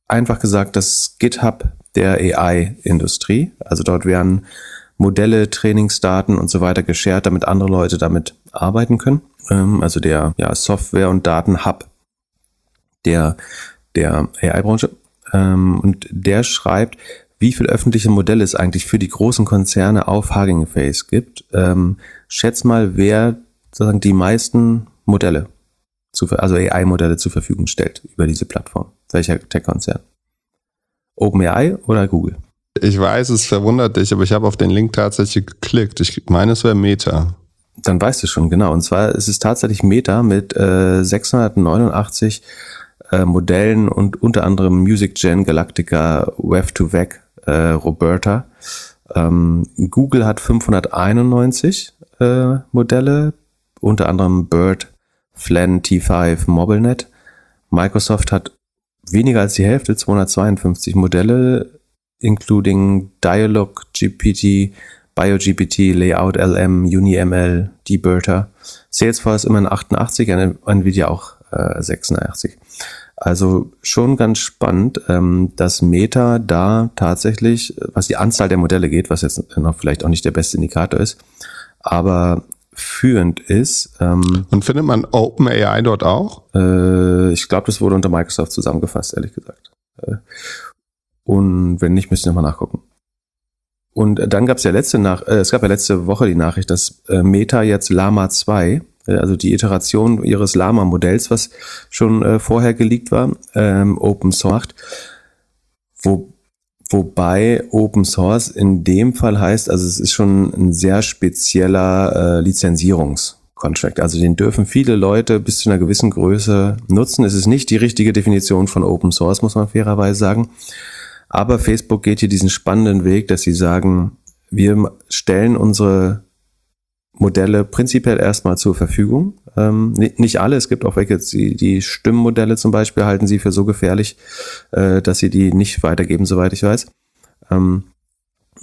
einfach gesagt das GitHub der AI-Industrie. Also dort werden Modelle, Trainingsdaten und so weiter geshared, damit andere Leute damit arbeiten können. Ähm, also der ja, Software- und Datenhub der, der AI-Branche. Ähm, und der schreibt, wie viele öffentliche Modelle es eigentlich für die großen Konzerne auf Hugging Face gibt. Ähm, schätz mal, wer sozusagen die meisten Modelle, zu, also AI-Modelle zur Verfügung stellt über diese Plattform. Welcher Tech-Konzern? OpenAI oder Google? Ich weiß, es verwundert dich, aber ich habe auf den Link tatsächlich geklickt. Ich meine, es wäre Meta. Dann weißt du schon, genau. Und zwar ist es tatsächlich Meta mit äh, 689 äh, Modellen und unter anderem Music Gen, Galactica, Web to Vec, äh, Roberta. Ähm, Google hat 591 äh, Modelle, unter anderem Bird, Flan, T5, MobileNet. Microsoft hat weniger als die Hälfte, 252 Modelle, including Dialog GPT, BioGPT, Layout LM, UniML, Deberta. Salesforce immerhin 88, Nvidia auch äh, 86. Also schon ganz spannend, ähm, dass Meta da tatsächlich, was die Anzahl der Modelle geht, was jetzt noch vielleicht auch nicht der beste Indikator ist, aber führend ist. Ähm, Und findet man OpenAI dort auch? Äh, ich glaube, das wurde unter Microsoft zusammengefasst, ehrlich gesagt. Äh, und wenn nicht, müsst ihr nochmal nachgucken. Und dann gab es ja letzte nach, äh, es gab ja letzte Woche die Nachricht, dass äh, Meta jetzt Lama 2, äh, also die Iteration ihres Lama-Modells, was schon äh, vorher geleakt war, ähm, Open Source macht. Wo, wobei Open Source in dem Fall heißt, also es ist schon ein sehr spezieller äh, Lizenzierungskontrakt. Also den dürfen viele Leute bis zu einer gewissen Größe nutzen. Es ist nicht die richtige Definition von Open Source, muss man fairerweise sagen. Aber Facebook geht hier diesen spannenden Weg, dass sie sagen, wir stellen unsere Modelle prinzipiell erstmal zur Verfügung. Ähm, nicht alle, es gibt auch welche, die, die Stimmmodelle zum Beispiel halten sie für so gefährlich, äh, dass sie die nicht weitergeben, soweit ich weiß. Ähm,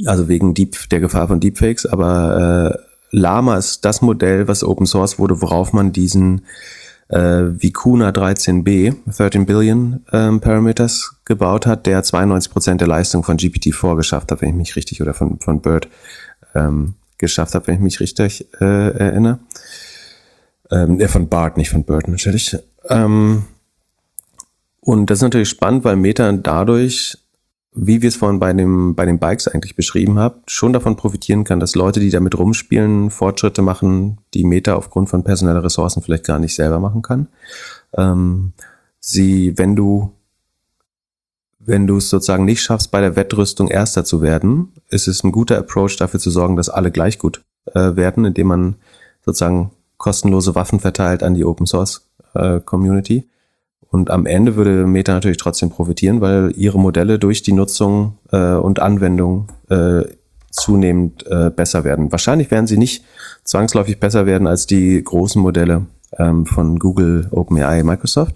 also wegen Deep, der Gefahr von Deepfakes. Aber äh, Lama ist das Modell, was Open Source wurde, worauf man diesen äh, Vicuna 13b, 13 Billion ähm, Parameters, gebaut hat, der 92% der Leistung von GPT-4 geschafft hat, wenn ich mich richtig, oder von, von BERT ähm, geschafft habe, wenn ich mich richtig äh, erinnere. Ähm, äh, von BART, nicht von BERT natürlich. Ähm, und das ist natürlich spannend, weil Meta dadurch wie wir es vorhin bei, dem, bei den Bikes eigentlich beschrieben haben, schon davon profitieren kann, dass Leute, die damit rumspielen, Fortschritte machen, die Meta aufgrund von personeller Ressourcen vielleicht gar nicht selber machen kann. Ähm, sie, wenn du wenn du es sozusagen nicht schaffst, bei der Wettrüstung Erster zu werden, ist es ein guter Approach dafür zu sorgen, dass alle gleich gut äh, werden, indem man sozusagen kostenlose Waffen verteilt an die Open Source äh, Community. Und am Ende würde Meta natürlich trotzdem profitieren, weil ihre Modelle durch die Nutzung äh, und Anwendung äh, zunehmend äh, besser werden. Wahrscheinlich werden sie nicht zwangsläufig besser werden als die großen Modelle ähm, von Google, OpenAI, Microsoft.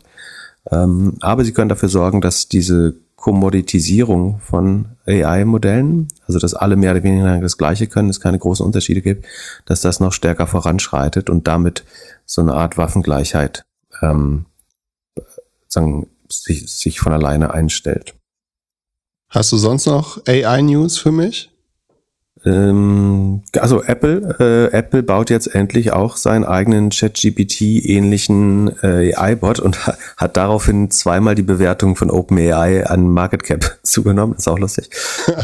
Ähm, aber sie können dafür sorgen, dass diese Kommoditisierung von AI-Modellen, also dass alle mehr oder weniger das Gleiche können, es keine großen Unterschiede gibt, dass das noch stärker voranschreitet und damit so eine Art Waffengleichheit ähm, sagen, sich, sich von alleine einstellt. Hast du sonst noch AI-News für mich? Ähm, also Apple, äh, Apple baut jetzt endlich auch seinen eigenen ChatGPT-ähnlichen äh, AI-Bot und hat daraufhin zweimal die Bewertung von OpenAI an Market Cap [laughs] zugenommen. Das ist auch lustig.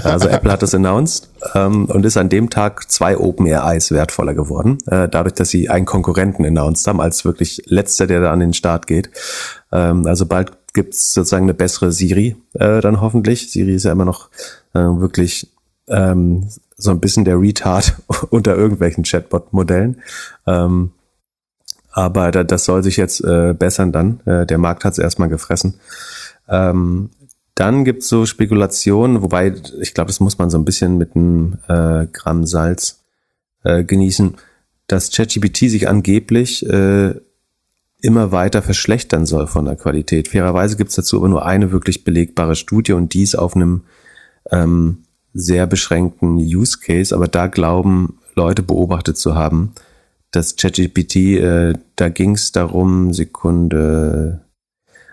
Also Apple hat das announced ähm, und ist an dem Tag zwei OpenAIs wertvoller geworden, äh, dadurch, dass sie einen Konkurrenten announced haben, als wirklich letzter, der da an den Start geht. Ähm, also bald gibt's sozusagen eine bessere Siri äh, dann hoffentlich. Siri ist ja immer noch äh, wirklich ähm, so ein bisschen der Retard [laughs] unter irgendwelchen Chatbot-Modellen. Ähm, aber da, das soll sich jetzt äh, bessern dann. Äh, der Markt hat es erstmal gefressen. Ähm, dann gibt's so Spekulationen, wobei ich glaube, das muss man so ein bisschen mit einem äh, Gramm Salz äh, genießen, dass ChatGPT sich angeblich äh, immer weiter verschlechtern soll von der Qualität. Fairerweise gibt's dazu aber nur eine wirklich belegbare Studie und dies auf einem ähm, sehr beschränkten Use Case, aber da glauben Leute beobachtet zu haben, dass ChatGPT, äh, da ging es darum, Sekunde,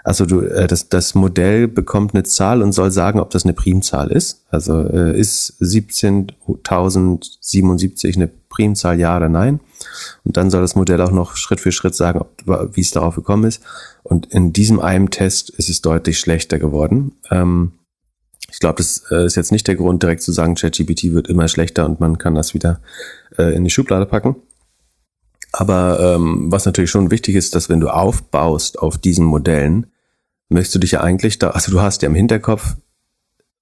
also du, äh, das, das Modell bekommt eine Zahl und soll sagen, ob das eine Primzahl ist. Also äh, ist 17.077 eine Primzahl, ja oder nein? Und dann soll das Modell auch noch Schritt für Schritt sagen, wie es darauf gekommen ist. Und in diesem einen Test ist es deutlich schlechter geworden. Ähm, ich glaube, das äh, ist jetzt nicht der Grund, direkt zu sagen, ChatGPT wird immer schlechter und man kann das wieder äh, in die Schublade packen. Aber ähm, was natürlich schon wichtig ist, dass wenn du aufbaust auf diesen Modellen, möchtest du dich ja eigentlich da, also du hast ja im Hinterkopf,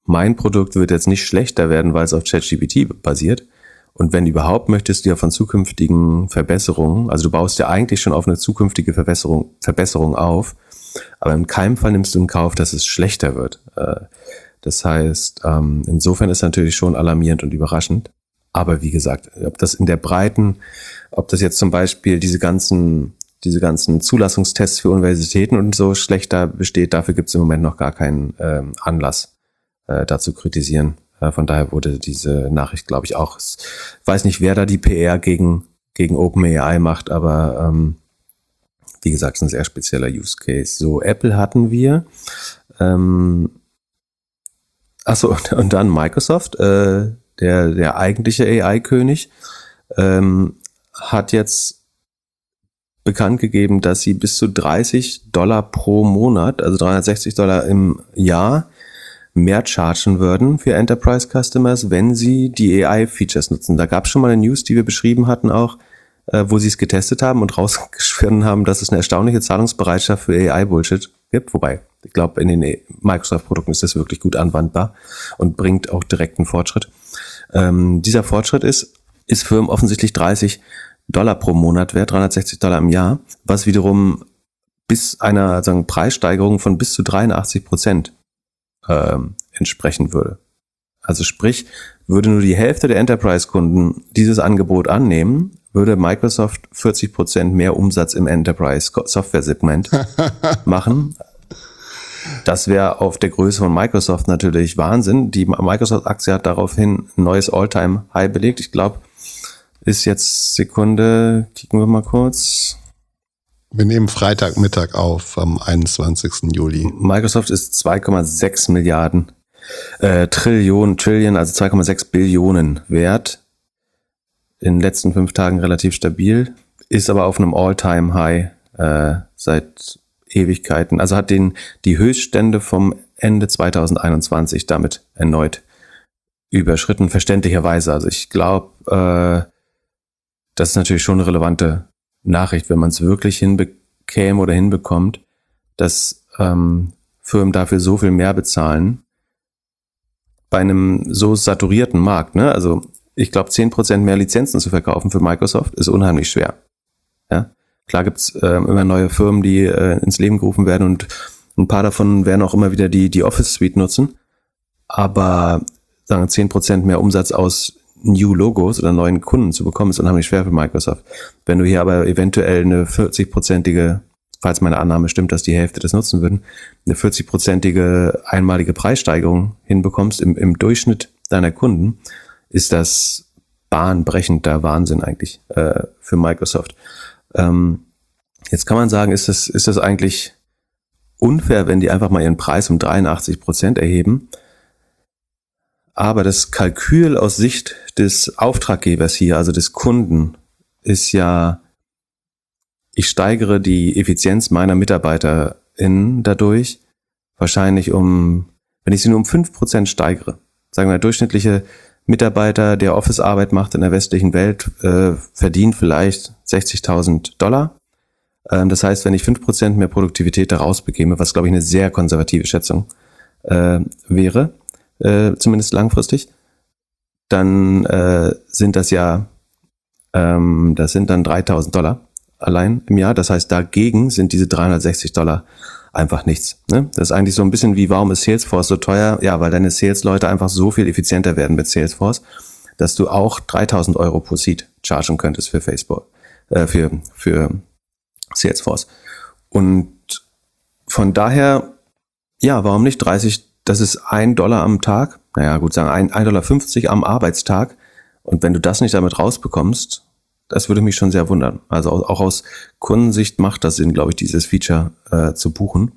mein Produkt wird jetzt nicht schlechter werden, weil es auf ChatGPT basiert. Und wenn überhaupt, möchtest du ja von zukünftigen Verbesserungen, also du baust ja eigentlich schon auf eine zukünftige Verbesserung, Verbesserung auf, aber in keinem Fall nimmst du in Kauf, dass es schlechter wird. Äh, das heißt, ähm, insofern ist natürlich schon alarmierend und überraschend. Aber wie gesagt, ob das in der Breiten, ob das jetzt zum Beispiel diese ganzen, diese ganzen Zulassungstests für Universitäten und so schlechter besteht, dafür gibt es im Moment noch gar keinen ähm, Anlass, äh, dazu kritisieren. Äh, von daher wurde diese Nachricht, glaube ich, auch, ich weiß nicht, wer da die PR gegen, gegen OpenAI macht, aber ähm, wie gesagt, ist ein sehr spezieller Use Case. So, Apple hatten wir. Ähm, Achso, und dann Microsoft, äh, der, der eigentliche AI-König, ähm, hat jetzt bekannt gegeben, dass sie bis zu 30 Dollar pro Monat, also 360 Dollar im Jahr, mehr chargen würden für Enterprise Customers, wenn sie die AI-Features nutzen. Da gab es schon mal eine News, die wir beschrieben hatten auch, äh, wo sie es getestet haben und [laughs] rausgefunden haben, dass es eine erstaunliche Zahlungsbereitschaft für AI-Bullshit gibt. Wobei, ich glaube, in den Microsoft-Produkten ist das wirklich gut anwandbar und bringt auch direkten Fortschritt. Ähm, dieser Fortschritt ist, ist Firmen offensichtlich 30 Dollar pro Monat wert, 360 Dollar im Jahr, was wiederum bis einer sagen, Preissteigerung von bis zu 83 Prozent ähm, entsprechen würde. Also sprich, würde nur die Hälfte der Enterprise-Kunden dieses Angebot annehmen, würde Microsoft 40 Prozent mehr Umsatz im Enterprise-Software-Segment [laughs] machen. Das wäre auf der Größe von Microsoft natürlich Wahnsinn. Die Microsoft-Aktie hat daraufhin ein neues All-Time-High belegt. Ich glaube, ist jetzt Sekunde, kicken wir mal kurz. Wir nehmen Freitagmittag auf am 21. Juli. Microsoft ist 2,6 Milliarden äh, Trillionen, Trillion, also 2,6 Billionen wert in den letzten fünf Tagen relativ stabil, ist aber auf einem All-Time-High äh, seit Ewigkeiten. Also hat den die Höchststände vom Ende 2021 damit erneut überschritten, verständlicherweise. Also ich glaube, äh, das ist natürlich schon eine relevante Nachricht, wenn man es wirklich hinbekäme oder hinbekommt, dass ähm, Firmen dafür so viel mehr bezahlen bei einem so saturierten Markt. Ne? Also ich glaube, zehn Prozent mehr Lizenzen zu verkaufen für Microsoft ist unheimlich schwer. Ja? Klar gibt's äh, immer neue Firmen, die äh, ins Leben gerufen werden und ein paar davon werden auch immer wieder die, die Office Suite nutzen. Aber sagen zehn Prozent mehr Umsatz aus New Logos oder neuen Kunden zu bekommen, ist unheimlich schwer für Microsoft. Wenn du hier aber eventuell eine 40-prozentige, falls meine Annahme stimmt, dass die Hälfte das nutzen würden, eine 40-prozentige einmalige Preissteigerung hinbekommst im, im Durchschnitt deiner Kunden, ist das bahnbrechender Wahnsinn eigentlich äh, für Microsoft. Ähm, jetzt kann man sagen, ist das, ist das eigentlich unfair, wenn die einfach mal ihren Preis um 83 Prozent erheben? Aber das Kalkül aus Sicht des Auftraggebers hier, also des Kunden, ist ja, ich steigere die Effizienz meiner MitarbeiterInnen dadurch wahrscheinlich um, wenn ich sie nur um fünf Prozent steigere. Sagen wir, der durchschnittliche Mitarbeiter, der Office-Arbeit macht in der westlichen Welt, äh, verdient vielleicht 60.000 Dollar. Ähm, das heißt, wenn ich fünf Prozent mehr Produktivität daraus bekäme, was glaube ich eine sehr konservative Schätzung äh, wäre, äh, zumindest langfristig, dann äh, sind das ja, ähm, das sind dann 3000 Dollar allein im Jahr. Das heißt, dagegen sind diese 360 Dollar einfach nichts. Ne? Das ist eigentlich so ein bisschen wie, warum ist Salesforce so teuer? Ja, weil deine Sales-Leute einfach so viel effizienter werden mit Salesforce, dass du auch 3000 Euro pro Seat chargen könntest für Facebook, äh, für, für Salesforce. Und von daher, ja, warum nicht 30 das ist ein Dollar am Tag, naja gut sagen, ein, ein Dollar 50 am Arbeitstag. Und wenn du das nicht damit rausbekommst, das würde mich schon sehr wundern. Also auch aus Kundensicht macht das Sinn, glaube ich, dieses Feature äh, zu buchen.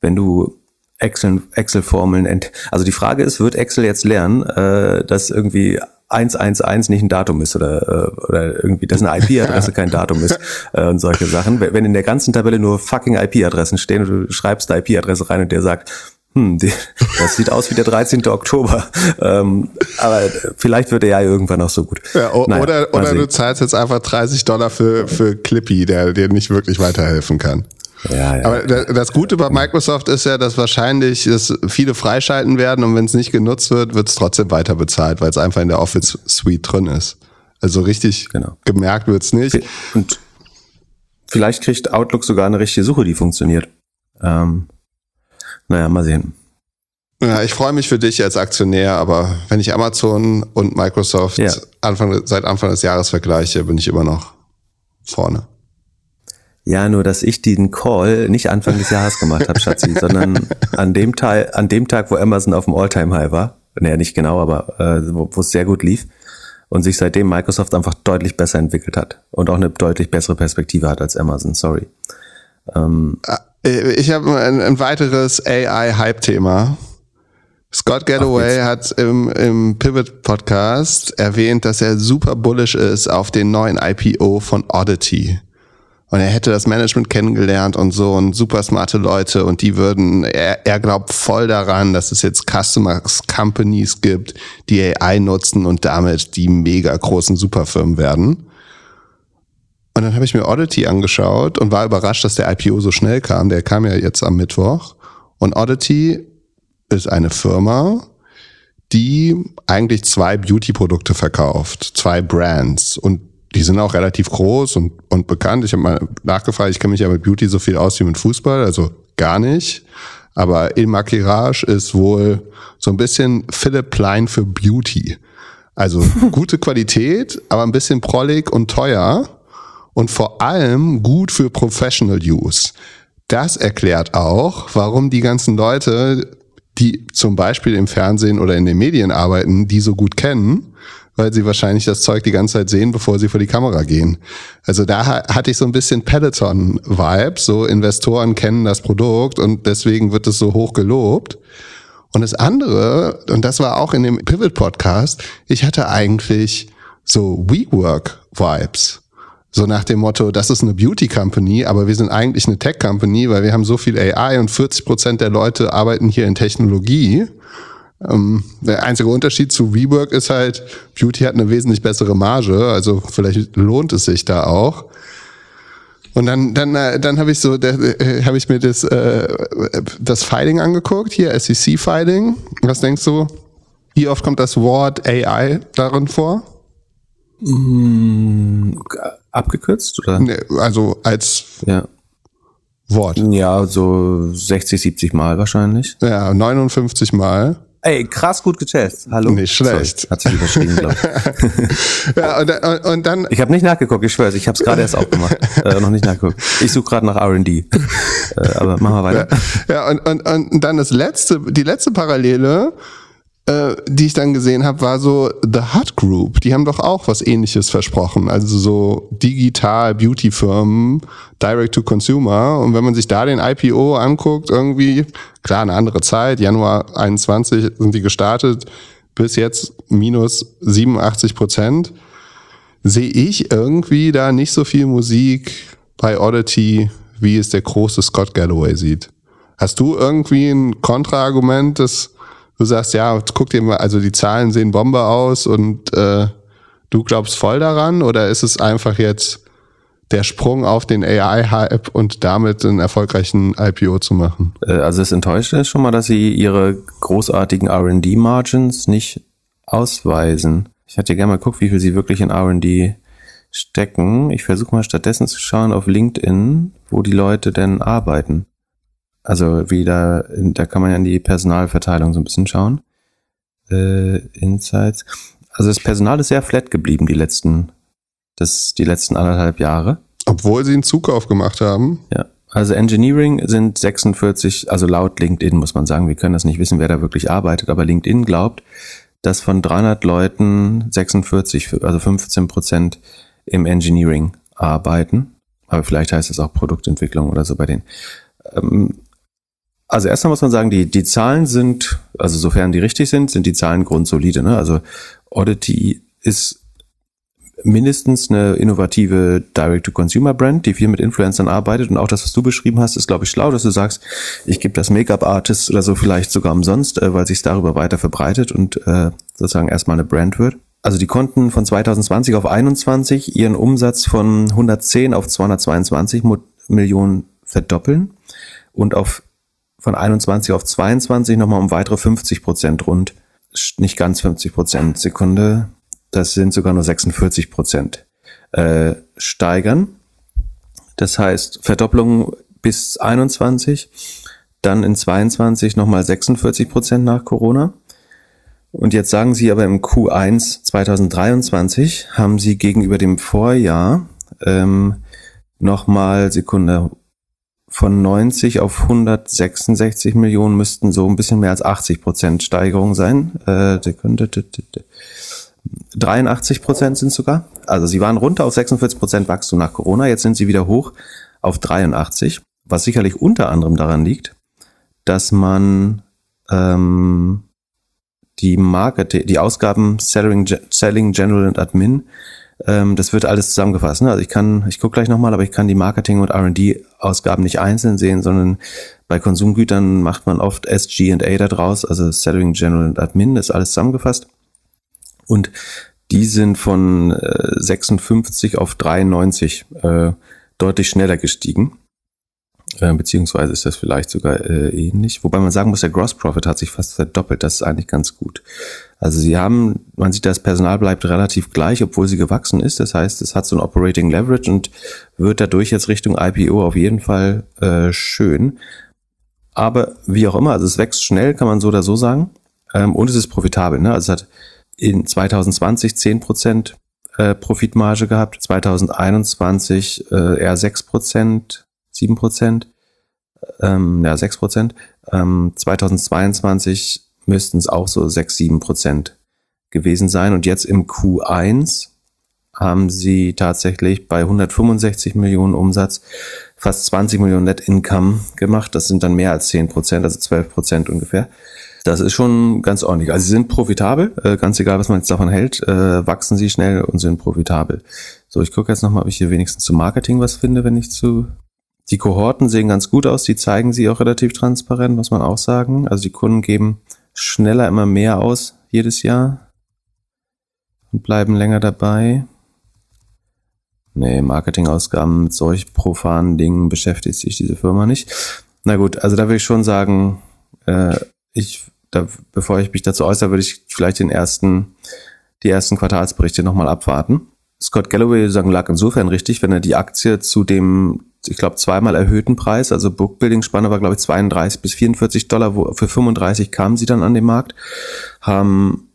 Wenn du Excel, Excel-Formeln, also die Frage ist, wird Excel jetzt lernen, äh, dass irgendwie 111 nicht ein Datum ist oder, äh, oder irgendwie, dass eine IP-Adresse kein Datum ist [laughs] äh, und solche Sachen. Wenn in der ganzen Tabelle nur fucking IP-Adressen stehen und du schreibst eine IP-Adresse rein und der sagt, hm, das sieht aus wie der 13. Oktober. Ähm, aber vielleicht wird er ja irgendwann auch so gut. Ja, naja, oder oder du zahlst jetzt einfach 30 Dollar für, für Clippy, der dir nicht wirklich weiterhelfen kann. Ja, ja. Aber das Gute bei Microsoft ist ja, dass wahrscheinlich dass viele freischalten werden und wenn es nicht genutzt wird, wird es trotzdem weiter bezahlt, weil es einfach in der Office Suite drin ist. Also richtig genau. gemerkt wird's nicht. Und vielleicht kriegt Outlook sogar eine richtige Suche, die funktioniert. Ähm, naja, mal sehen. Ja, ich freue mich für dich als Aktionär, aber wenn ich Amazon und Microsoft ja. Anfang, seit Anfang des Jahres vergleiche, bin ich immer noch vorne. Ja, nur dass ich den Call nicht Anfang des Jahres gemacht habe, Schatzi, [laughs] sondern an dem Teil, an dem Tag, wo Amazon auf dem All-Time-High war. Naja, nicht genau, aber äh, wo es sehr gut lief und sich seitdem Microsoft einfach deutlich besser entwickelt hat und auch eine deutlich bessere Perspektive hat als Amazon. Sorry. Ähm, ah, ich habe ein, ein, weiteres AI-Hype-Thema. Scott Galloway hat im, im Pivot Podcast erwähnt, dass er super bullish ist auf den neuen IPO von Oddity. Und er hätte das Management kennengelernt und so und super smarte Leute und die würden, er, er glaubt voll daran, dass es jetzt Customers Companies gibt, die AI nutzen und damit die mega großen Superfirmen werden. Und dann habe ich mir Oddity angeschaut und war überrascht, dass der IPO so schnell kam. Der kam ja jetzt am Mittwoch. Und Oddity ist eine Firma, die eigentlich zwei Beauty-Produkte verkauft, zwei Brands. Und die sind auch relativ groß und, und bekannt. Ich habe mal nachgefragt, ich kenne mich ja mit Beauty so viel aus wie mit Fußball, also gar nicht. Aber Il Maquillage ist wohl so ein bisschen Philipp Plein für Beauty. Also gute [laughs] Qualität, aber ein bisschen prollig und teuer und vor allem gut für Professional Use. Das erklärt auch, warum die ganzen Leute, die zum Beispiel im Fernsehen oder in den Medien arbeiten, die so gut kennen, weil sie wahrscheinlich das Zeug die ganze Zeit sehen, bevor sie vor die Kamera gehen. Also da hatte ich so ein bisschen Peloton-Vibe, so Investoren kennen das Produkt und deswegen wird es so hoch gelobt. Und das andere, und das war auch in dem Pivot-Podcast, ich hatte eigentlich so WeWork-Vibes. So nach dem Motto, das ist eine Beauty Company, aber wir sind eigentlich eine Tech Company, weil wir haben so viel AI und 40 Prozent der Leute arbeiten hier in Technologie. Ähm, der einzige Unterschied zu WeWork ist halt, Beauty hat eine wesentlich bessere Marge, also vielleicht lohnt es sich da auch. Und dann, dann, äh, dann habe ich so, äh, habe ich mir das, äh, das Filing angeguckt, hier SEC-Filing. Was denkst du? Wie oft kommt das Wort AI darin vor? Abgekürzt oder? Nee, also als ja. Wort. Ja, so 60, 70 Mal wahrscheinlich. Ja, 59 Mal. Ey, krass gut gechest. Hallo. Nicht schlecht. Sorry, hat sich überschrieben, glaube ich. [laughs] ja, und, dann, und dann. Ich habe nicht nachgeguckt, ich schwör's, ich habe es gerade erst aufgemacht. [laughs] äh, noch nicht nachgeguckt. Ich suche gerade nach RD. [laughs] Äh, aber machen wir weiter. Ja, ja und, und, und dann das letzte, die letzte Parallele äh, die ich dann gesehen habe, war so The Hut Group. Die haben doch auch was ähnliches versprochen. Also so digital Beauty-Firmen, Direct to Consumer. Und wenn man sich da den IPO anguckt, irgendwie, klar, eine andere Zeit, Januar 21 sind die gestartet, bis jetzt minus 87 Prozent, sehe ich irgendwie da nicht so viel Musik bei Oddity, wie es der große Scott Galloway sieht. Hast du irgendwie ein Kontraargument, das du sagst, ja, guck dir mal, also die Zahlen sehen Bombe aus und äh, du glaubst voll daran oder ist es einfach jetzt der Sprung auf den AI-Hype und damit einen erfolgreichen IPO zu machen? Äh, also es enttäuscht ist schon mal, dass sie ihre großartigen R&D-Margins nicht ausweisen. Ich hatte gerne mal geguckt, wie viel sie wirklich in R&D stecken. Ich versuche mal stattdessen zu schauen auf LinkedIn, wo die Leute denn arbeiten. Also wie da, da kann man ja in die Personalverteilung so ein bisschen schauen. Äh, Insights. Also das Personal ist sehr flat geblieben die letzten, das, die letzten anderthalb Jahre. Obwohl sie einen Zukauf gemacht haben. Ja. Also Engineering sind 46, also laut LinkedIn muss man sagen, wir können das nicht wissen, wer da wirklich arbeitet, aber LinkedIn glaubt, dass von 300 Leuten 46, also 15 Prozent im Engineering arbeiten. Aber vielleicht heißt es auch Produktentwicklung oder so bei denen. Ähm, also erstmal muss man sagen, die, die Zahlen sind, also sofern die richtig sind, sind die Zahlen grundsolide. Ne? Also Oddity ist mindestens eine innovative Direct-to-Consumer-Brand, die viel mit Influencern arbeitet. Und auch das, was du beschrieben hast, ist, glaube ich, schlau, dass du sagst, ich gebe das Make-up-Artist oder so vielleicht sogar umsonst, äh, weil sich darüber weiter verbreitet und äh, sozusagen erstmal eine Brand wird. Also die konnten von 2020 auf 21 ihren Umsatz von 110 auf 222 Millionen verdoppeln und auf von 21 auf 22 nochmal um weitere 50 Prozent rund. Nicht ganz 50 Prozent Sekunde. Das sind sogar nur 46 Prozent. Äh, steigern. Das heißt, Verdopplung bis 21, dann in 22 nochmal 46 Prozent nach Corona. Und jetzt sagen Sie aber im Q1 2023 haben Sie gegenüber dem Vorjahr ähm, nochmal Sekunde von 90 auf 166 Millionen müssten so ein bisschen mehr als 80 Prozent Steigerung sein. Äh, 83 Prozent sind sogar. Also sie waren runter auf 46 Prozent Wachstum nach Corona. Jetzt sind sie wieder hoch auf 83, was sicherlich unter anderem daran liegt, dass man ähm, die Marketing, die Ausgaben Selling, Selling General und Admin ähm, das wird alles zusammengefasst. Ne? Also ich kann, ich gucke gleich nochmal, aber ich kann die Marketing- und R&D-Ausgaben nicht einzeln sehen, sondern bei Konsumgütern macht man oft SG&A da draus, also Selling, General und Admin, das ist alles zusammengefasst. Und die sind von äh, 56 auf 93 äh, deutlich schneller gestiegen. Äh, beziehungsweise ist das vielleicht sogar äh, ähnlich. Wobei man sagen muss, der Gross Profit hat sich fast verdoppelt. Das ist eigentlich ganz gut. Also sie haben, man sieht, das Personal bleibt relativ gleich, obwohl sie gewachsen ist. Das heißt, es hat so ein Operating Leverage und wird dadurch jetzt Richtung IPO auf jeden Fall äh, schön. Aber wie auch immer, also es wächst schnell, kann man so oder so sagen. Ähm, und es ist profitabel. Ne? Also es hat in 2020 10% äh, Profitmarge gehabt, 2021 äh, eher 6%, sieben Prozent, ähm, ja, sechs Prozent. Ähm, 2022 müssten es auch so sechs, sieben Prozent gewesen sein. Und jetzt im Q1 haben sie tatsächlich bei 165 Millionen Umsatz fast 20 Millionen Net Income gemacht. Das sind dann mehr als 10 Prozent, also 12 Prozent ungefähr. Das ist schon ganz ordentlich. Also sie sind profitabel, äh, ganz egal, was man jetzt davon hält, äh, wachsen sie schnell und sind profitabel. So, ich gucke jetzt nochmal, ob ich hier wenigstens zu Marketing was finde, wenn ich zu... Die Kohorten sehen ganz gut aus, die zeigen sie auch relativ transparent, muss man auch sagen. Also die Kunden geben schneller immer mehr aus jedes Jahr und bleiben länger dabei. Nee, Marketingausgaben mit solch profanen Dingen beschäftigt sich diese Firma nicht. Na gut, also da würde ich schon sagen, äh, ich, da, bevor ich mich dazu äußere, würde ich vielleicht den ersten, die ersten Quartalsberichte nochmal abwarten. Scott Galloway sagen, lag insofern richtig, wenn er die Aktie zu dem, ich glaube, zweimal erhöhten Preis, also Bookbuilding-Spanne war, glaube ich, 32 bis 44 Dollar, wo für 35 kamen sie dann an den Markt, haben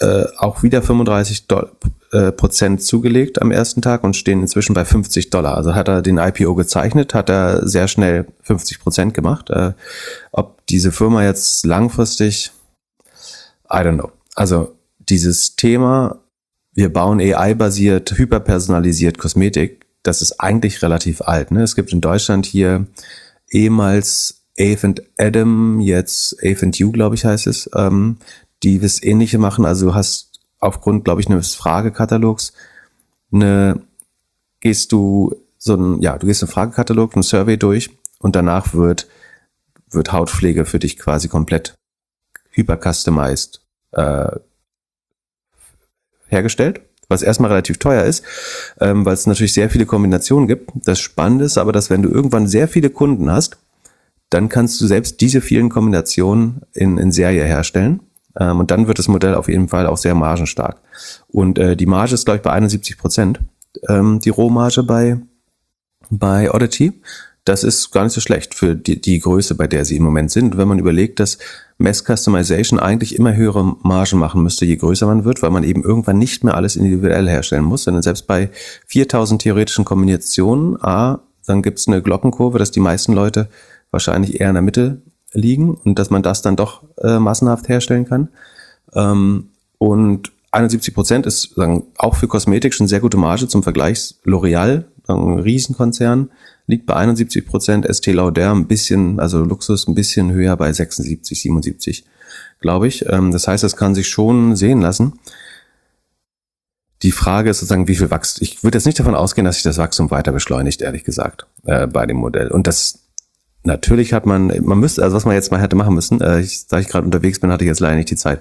äh, auch wieder 35 Dollar, äh, Prozent zugelegt am ersten Tag und stehen inzwischen bei 50 Dollar. Also hat er den IPO gezeichnet, hat er sehr schnell 50 Prozent gemacht. Äh, ob diese Firma jetzt langfristig, I don't know. Also dieses Thema, wir bauen AI-basiert, hyperpersonalisiert Kosmetik, das ist eigentlich relativ alt. Ne? Es gibt in Deutschland hier ehemals Ave and Adam, jetzt Ave and You, glaube ich, heißt es, ähm, die das Ähnliche machen. Also du hast aufgrund, glaube ich, eines Fragekatalogs eine, gehst du so ein, ja, du gehst einen Fragekatalog, einen Survey durch und danach wird, wird Hautpflege für dich quasi komplett hyper-customized äh, hergestellt, was erstmal relativ teuer ist, ähm, weil es natürlich sehr viele Kombinationen gibt. Das Spannende ist aber, dass wenn du irgendwann sehr viele Kunden hast, dann kannst du selbst diese vielen Kombinationen in, in Serie herstellen ähm, und dann wird das Modell auf jeden Fall auch sehr margenstark. Und äh, die Marge ist, glaube ich, bei 71 Prozent, ähm, die Rohmarge bei, bei Oddity. Das ist gar nicht so schlecht für die, die Größe, bei der sie im Moment sind. Wenn man überlegt, dass Mass Customization eigentlich immer höhere Margen machen müsste, je größer man wird, weil man eben irgendwann nicht mehr alles individuell herstellen muss, sondern selbst bei 4000 theoretischen Kombinationen, A, dann gibt's eine Glockenkurve, dass die meisten Leute wahrscheinlich eher in der Mitte liegen und dass man das dann doch äh, massenhaft herstellen kann. Ähm, und 71 Prozent ist sagen, auch für Kosmetik schon sehr gute Marge zum Vergleich. L'Oreal, ein Riesenkonzern, liegt bei 71 Prozent, Estee Lauder ein bisschen, also Luxus ein bisschen höher bei 76, 77, glaube ich. Ähm, das heißt, das kann sich schon sehen lassen. Die Frage ist sozusagen, wie viel Wachstum. Ich würde jetzt nicht davon ausgehen, dass sich das Wachstum weiter beschleunigt, ehrlich gesagt, äh, bei dem Modell. Und das Natürlich hat man, man müsste, also was man jetzt mal hätte machen müssen, äh, ich, da ich gerade unterwegs bin, hatte ich jetzt leider nicht die Zeit,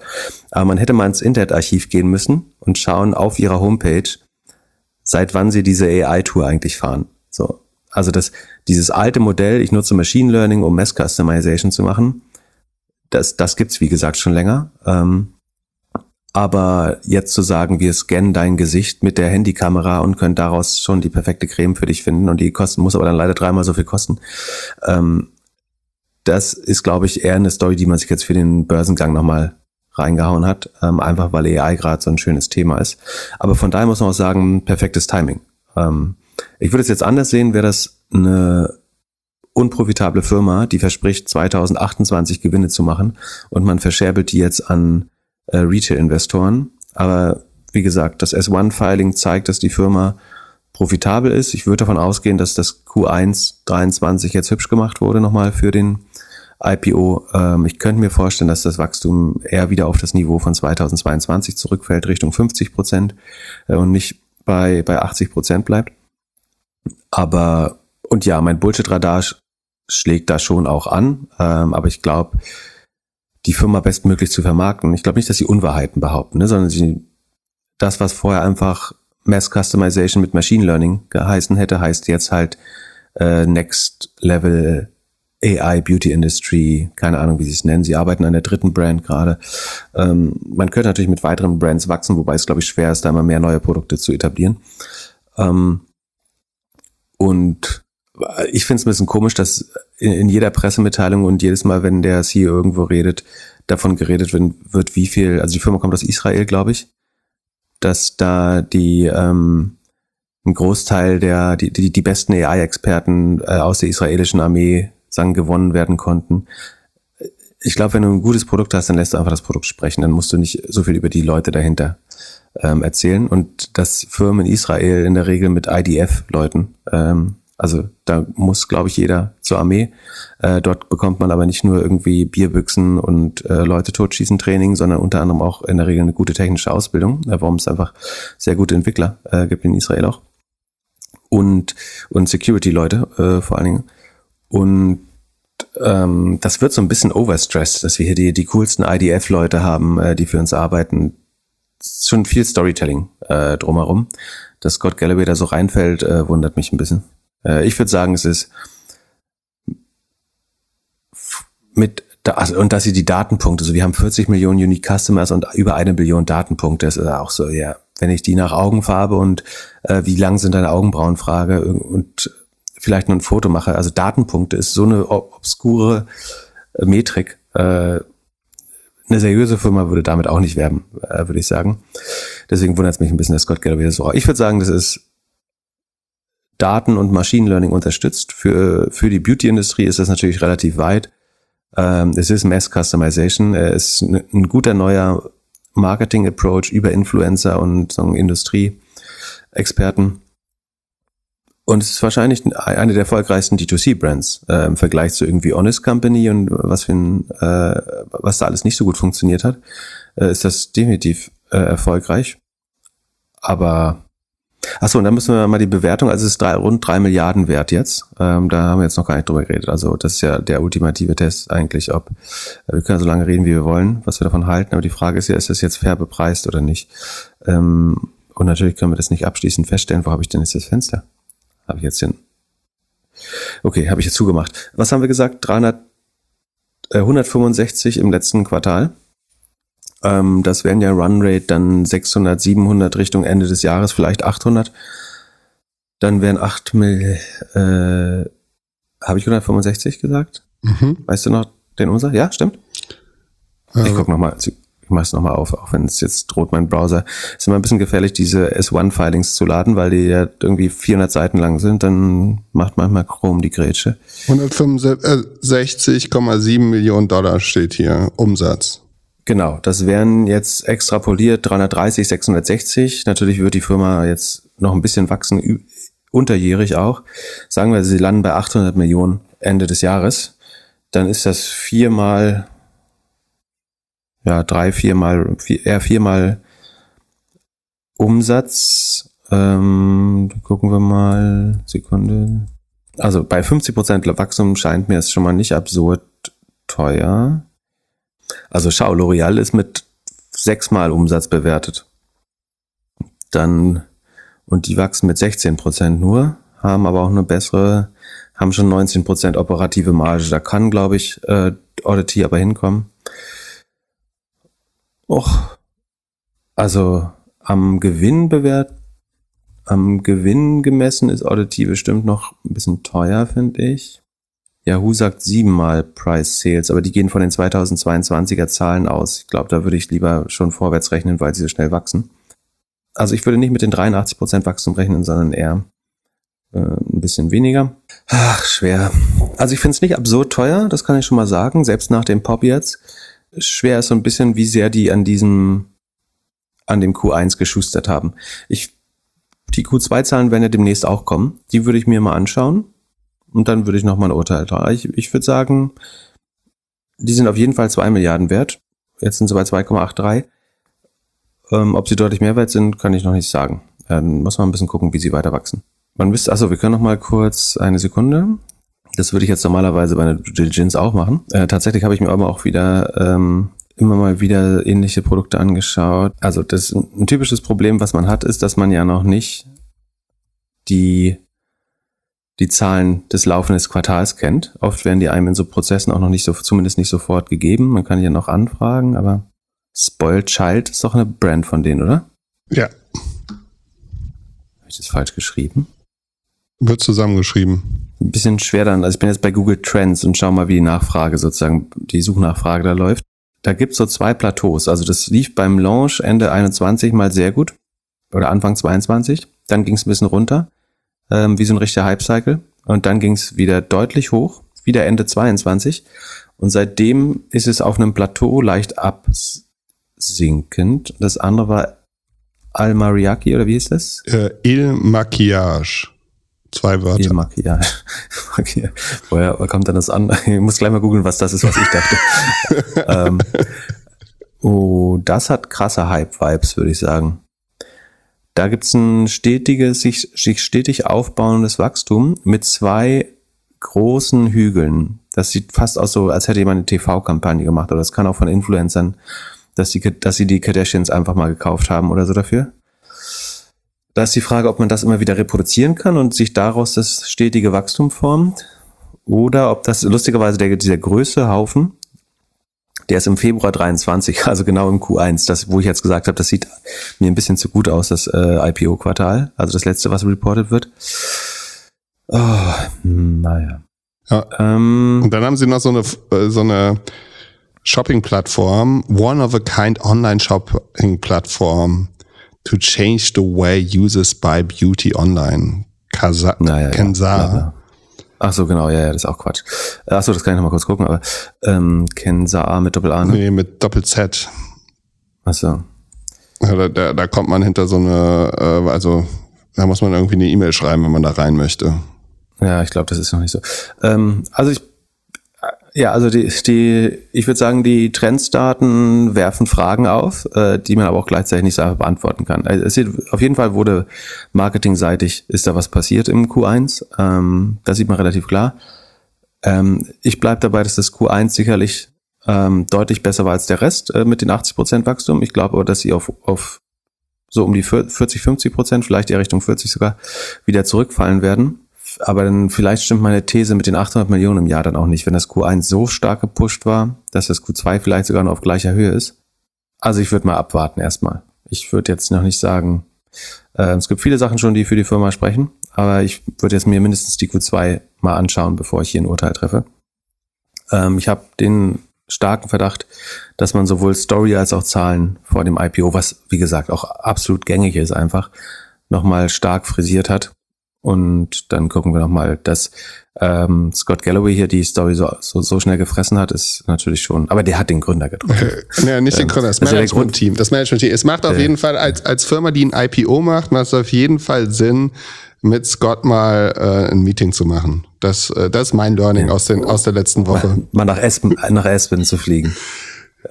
aber man hätte mal ins Internetarchiv gehen müssen und schauen auf ihrer Homepage, seit wann sie diese AI-Tour eigentlich fahren. So, also das, dieses alte Modell, ich nutze Machine Learning, um Mass Customization zu machen, das, das gibt's wie gesagt schon länger. Ähm, aber jetzt zu sagen, wir scannen dein Gesicht mit der Handykamera und können daraus schon die perfekte Creme für dich finden und die kosten, muss aber dann leider dreimal so viel kosten. Ähm, das ist, glaube ich, eher eine Story, die man sich jetzt für den Börsengang nochmal reingehauen hat, ähm, einfach weil AI gerade so ein schönes Thema ist. Aber von daher muss man auch sagen, perfektes Timing. Ähm, ich würde es jetzt anders sehen, wäre das eine unprofitable Firma, die verspricht 2028 Gewinne zu machen und man verscherbelt die jetzt an äh, Retail-Investoren. Aber wie gesagt, das S1-Filing zeigt, dass die Firma profitabel ist. Ich würde davon ausgehen, dass das Q1 23 jetzt hübsch gemacht wurde nochmal für den IPO. Ähm, ich könnte mir vorstellen, dass das Wachstum eher wieder auf das Niveau von 2022 zurückfällt, Richtung 50 Prozent äh, und nicht bei, bei 80 Prozent bleibt. Aber, und ja, mein Bullshit-Radar schlägt da schon auch an, ähm, aber ich glaube, die Firma bestmöglich zu vermarkten. Ich glaube nicht, dass sie Unwahrheiten behaupten, ne, sondern sie, das, was vorher einfach Mass Customization mit Machine Learning geheißen hätte, heißt jetzt halt äh, Next Level AI Beauty Industry, keine Ahnung, wie sie es nennen. Sie arbeiten an der dritten Brand gerade. Ähm, man könnte natürlich mit weiteren Brands wachsen, wobei es, glaube ich, schwer ist, da immer mehr neue Produkte zu etablieren. Ähm, und ich finde es ein bisschen komisch, dass in, in, jeder Pressemitteilung und jedes Mal, wenn der CEO irgendwo redet, davon geredet wird, wie viel, also die Firma kommt aus Israel, glaube ich, dass da die ähm, ein Großteil der, die, die, die besten AI-Experten äh, aus der israelischen Armee sagen, gewonnen werden konnten. Ich glaube, wenn du ein gutes Produkt hast, dann lässt du einfach das Produkt sprechen. Dann musst du nicht so viel über die Leute dahinter ähm, erzählen. Und dass Firmen in Israel in der Regel mit IDF-Leuten ähm, Also da muss, glaube ich, jeder zur Armee. Äh, dort bekommt man aber nicht nur irgendwie Bierbüchsen und äh, Leute totschießen Training, sondern unter anderem auch in der Regel eine gute technische Ausbildung, äh, warum es einfach sehr gute Entwickler äh, gibt in Israel auch. Und, und Security-Leute äh, vor allen Dingen. Und ähm, das wird so ein bisschen overstressed, dass wir hier die, die coolsten IDF-Leute haben, äh, die für uns arbeiten. Schon viel Storytelling äh, drumherum. Dass Scott Galloway da so reinfällt, äh, wundert mich ein bisschen. Äh, ich würde sagen, es ist mit also, und dass sie die Datenpunkte, also wir haben 40 Millionen Unique Customers und über eine Billion Datenpunkte, das ist auch so, ja, wenn ich die nach Augenfarbe und äh, wie lang sind deine Augenbrauen frage und vielleicht nur ein Foto mache. Also Datenpunkte ist so eine obskure äh, Metrik. Äh, eine seriöse Firma würde damit auch nicht werben, äh, würde ich sagen. Deswegen wundert es mich ein bisschen, dass Scott Galloway das so. Ich würde sagen, das ist Daten und Machine Learning unterstützt. Für, für die Beauty-Industrie ist das natürlich relativ weit. Ähm, es ist Mass Customization. Es ist ein guter neuer Marketing-Approach über Influencer und so Industrie-Experten. Und es ist wahrscheinlich eine der erfolgreichsten D2C-Brands äh, im Vergleich zu irgendwie Honest Company und was für ein, äh, was da alles nicht so gut funktioniert hat, äh, ist das definitiv äh, erfolgreich. Aber Achso, und dann müssen wir mal die Bewertung, also es ist drei, rund drei Milliarden wert jetzt. Ähm, da haben wir jetzt noch gar nicht drüber geredet. Also das ist ja der ultimative Test eigentlich, ob äh, wir können so lange reden, wie wir wollen, was wir davon halten. Aber die Frage ist ja, ist das jetzt fair bepreist oder nicht? Ähm, und natürlich können wir das nicht abschließend feststellen. Wo habe ich denn jetzt das Fenster? Habe ich jetzt den. Okay, habe ich jetzt zugemacht. Was haben wir gesagt? 300, äh, 165 im letzten Quartal. Ähm, das wären ja Runrate dann 600, 700 Richtung Ende des Jahres, vielleicht 800. Dann wären 8 Mill, äh, habe ich 165 gesagt? Mhm. Weißt du noch den unser? Ja, stimmt. Ich guck nochmal ich mache es nochmal auf, auch wenn es jetzt droht, mein Browser. Ist immer ein bisschen gefährlich, diese S1-Filings zu laden, weil die ja irgendwie 400 Seiten lang sind. Dann macht manchmal Chrome die Grätsche. 165,7 Millionen Dollar steht hier, Umsatz. Genau, das wären jetzt extrapoliert 330, 660. Natürlich wird die Firma jetzt noch ein bisschen wachsen, unterjährig auch. Sagen wir, sie landen bei 800 Millionen Ende des Jahres. Dann ist das viermal ja, drei, viermal, vier, eher viermal Umsatz. Ähm, gucken wir mal, Sekunde. Also bei 50% Wachstum scheint mir es schon mal nicht absurd teuer. Also schau, L'Oreal ist mit sechsmal Umsatz bewertet. Dann, und die wachsen mit 16% nur, haben aber auch eine bessere, haben schon 19% operative Marge. Da kann, glaube ich, äh, Audity aber hinkommen. Och, also am Gewinn bewert, am Gewinn gemessen ist Oddity bestimmt noch ein bisschen teuer, finde ich. Yahoo sagt siebenmal Price Sales, aber die gehen von den 2022er Zahlen aus. Ich glaube, da würde ich lieber schon vorwärts rechnen, weil sie so schnell wachsen. Also ich würde nicht mit den 83% Wachstum rechnen, sondern eher äh, ein bisschen weniger. Ach, schwer. Also ich finde es nicht absurd teuer, das kann ich schon mal sagen, selbst nach dem Pop jetzt schwer ist so ein bisschen, wie sehr die an diesem, an dem Q1 geschustert haben. Ich, die Q2-Zahlen werden ja demnächst auch kommen. Die würde ich mir mal anschauen. Und dann würde ich noch mal ein Urteil tragen. Ich, ich würde sagen, die sind auf jeden Fall zwei Milliarden wert. Jetzt sind sie bei 2,83. Ähm, ob sie deutlich mehr wert sind, kann ich noch nicht sagen. Ähm, muss man ein bisschen gucken, wie sie weiter wachsen. Man wisst, also wir können noch mal kurz eine Sekunde. Das würde ich jetzt normalerweise bei einer Due Diligence auch machen. Äh, tatsächlich habe ich mir aber auch wieder ähm, immer mal wieder ähnliche Produkte angeschaut. Also das ein typisches Problem, was man hat, ist, dass man ja noch nicht die die Zahlen des laufenden Quartals kennt. Oft werden die einem in so Prozessen auch noch nicht so, zumindest nicht sofort gegeben. Man kann ja noch anfragen, aber Spoiled Child ist doch eine Brand von denen, oder? Ja. Habe ich das falsch geschrieben? Wird zusammengeschrieben. Ein bisschen schwer dann. Also ich bin jetzt bei Google Trends und schau mal, wie die Nachfrage sozusagen, die Suchnachfrage da läuft. Da gibt's so zwei Plateaus. Also das lief beim Launch Ende 21 mal sehr gut. Oder Anfang 22. Dann ging's ein bisschen runter. Ähm, wie so ein richtiger Hype-Cycle. Und dann ging's wieder deutlich hoch. Wieder Ende 22. Und seitdem ist es auf einem Plateau leicht absinkend. Das andere war Al Mariachi, oder wie hieß das? Äh, Il Maquillage. Zwei Wörter. E-Makia. Woher kommt denn das an? Ich muss gleich mal googeln, was das ist, was ich dachte. [laughs] ähm, oh, das hat krasse Hype-Vibes, würde ich sagen. Da gibt's ein stetiges, sich, sich stetig aufbauendes Wachstum mit zwei großen Hügeln. Das sieht fast aus so, als hätte jemand eine TV-Kampagne gemacht. Oder das kann auch von Influencern, dass, die, dass sie die Kardashians einfach mal gekauft haben oder so dafür. Da ist die Frage, ob man das immer wieder reproduzieren kann und sich daraus das stetige Wachstum formt. Oder ob das lustigerweise der, dieser größte Haufen, der ist im Februar 23, [laughs] also genau im Q1, das, wo ich jetzt gesagt habe, das sieht mir ein bisschen zu gut aus, das äh, IPO-Quartal, also das letzte, was reported wird. Oh, naja. Ja. Ähm, und dann haben sie noch so eine, äh, so eine Shopping-Plattform, One-of-a-Kind Online-Shopping-Plattform to change the way users buy beauty online. Kasa naja, Kensar. Ja, Ach so, genau, ja, ja, das ist auch Quatsch. Ach so, das kann ich noch mal kurz gucken, aber ähm, Kensar mit Doppel A, ne? Nee, mit Doppel Z. Ach so. Ja, da, da, da kommt man hinter so eine, äh, also da muss man irgendwie eine E-Mail schreiben, wenn man da rein möchte. Ja, ich glaube, das ist noch nicht so. Ähm, also ich ja, also die, die ich würde sagen, die Trendsdaten werfen Fragen auf, äh, die man aber auch gleichzeitig nicht so beantworten kann. Also es sieht, auf jeden Fall wurde marketingseitig ist da was passiert im Q1. Ähm, das sieht man relativ klar. Ähm, ich bleib dabei, dass das Q1 sicherlich ähm, deutlich besser war als der Rest äh, mit den 80 Prozent Wachstum. Ich glaube aber, dass sie auf, auf so um die 40, 50 Prozent, vielleicht eher Richtung 40 sogar, wieder zurückfallen werden aber dann vielleicht stimmt meine These mit den 800 Millionen im Jahr dann auch nicht, wenn das Q1 so stark gepusht war, dass das Q2 vielleicht sogar noch auf gleicher Höhe ist. Also ich würde mal abwarten erstmal. Ich würde jetzt noch nicht sagen, äh, es gibt viele Sachen schon, die für die Firma sprechen, aber ich würde jetzt mir mindestens die Q2 mal anschauen, bevor ich hier ein Urteil treffe. Ähm, ich habe den starken Verdacht, dass man sowohl Story als auch Zahlen vor dem IPO, was wie gesagt auch absolut gängig ist einfach, nochmal stark frisiert hat und dann gucken wir nochmal, dass ähm, Scott Galloway hier die Story so, so, so schnell gefressen hat, ist natürlich schon, aber der hat den Gründer getroffen. ja, nicht den Gründer, das ähm, Management-Team. Das Management-Team. Es macht auf äh, jeden Fall, als, als Firma, die ein IPO macht, macht es auf jeden Fall Sinn, mit Scott mal äh, ein Meeting zu machen. Das, äh, das ist mein Learning ja. aus, den, aus der letzten Woche. Mal, [laughs] mal nach Aspen, nach Aspen zu fliegen.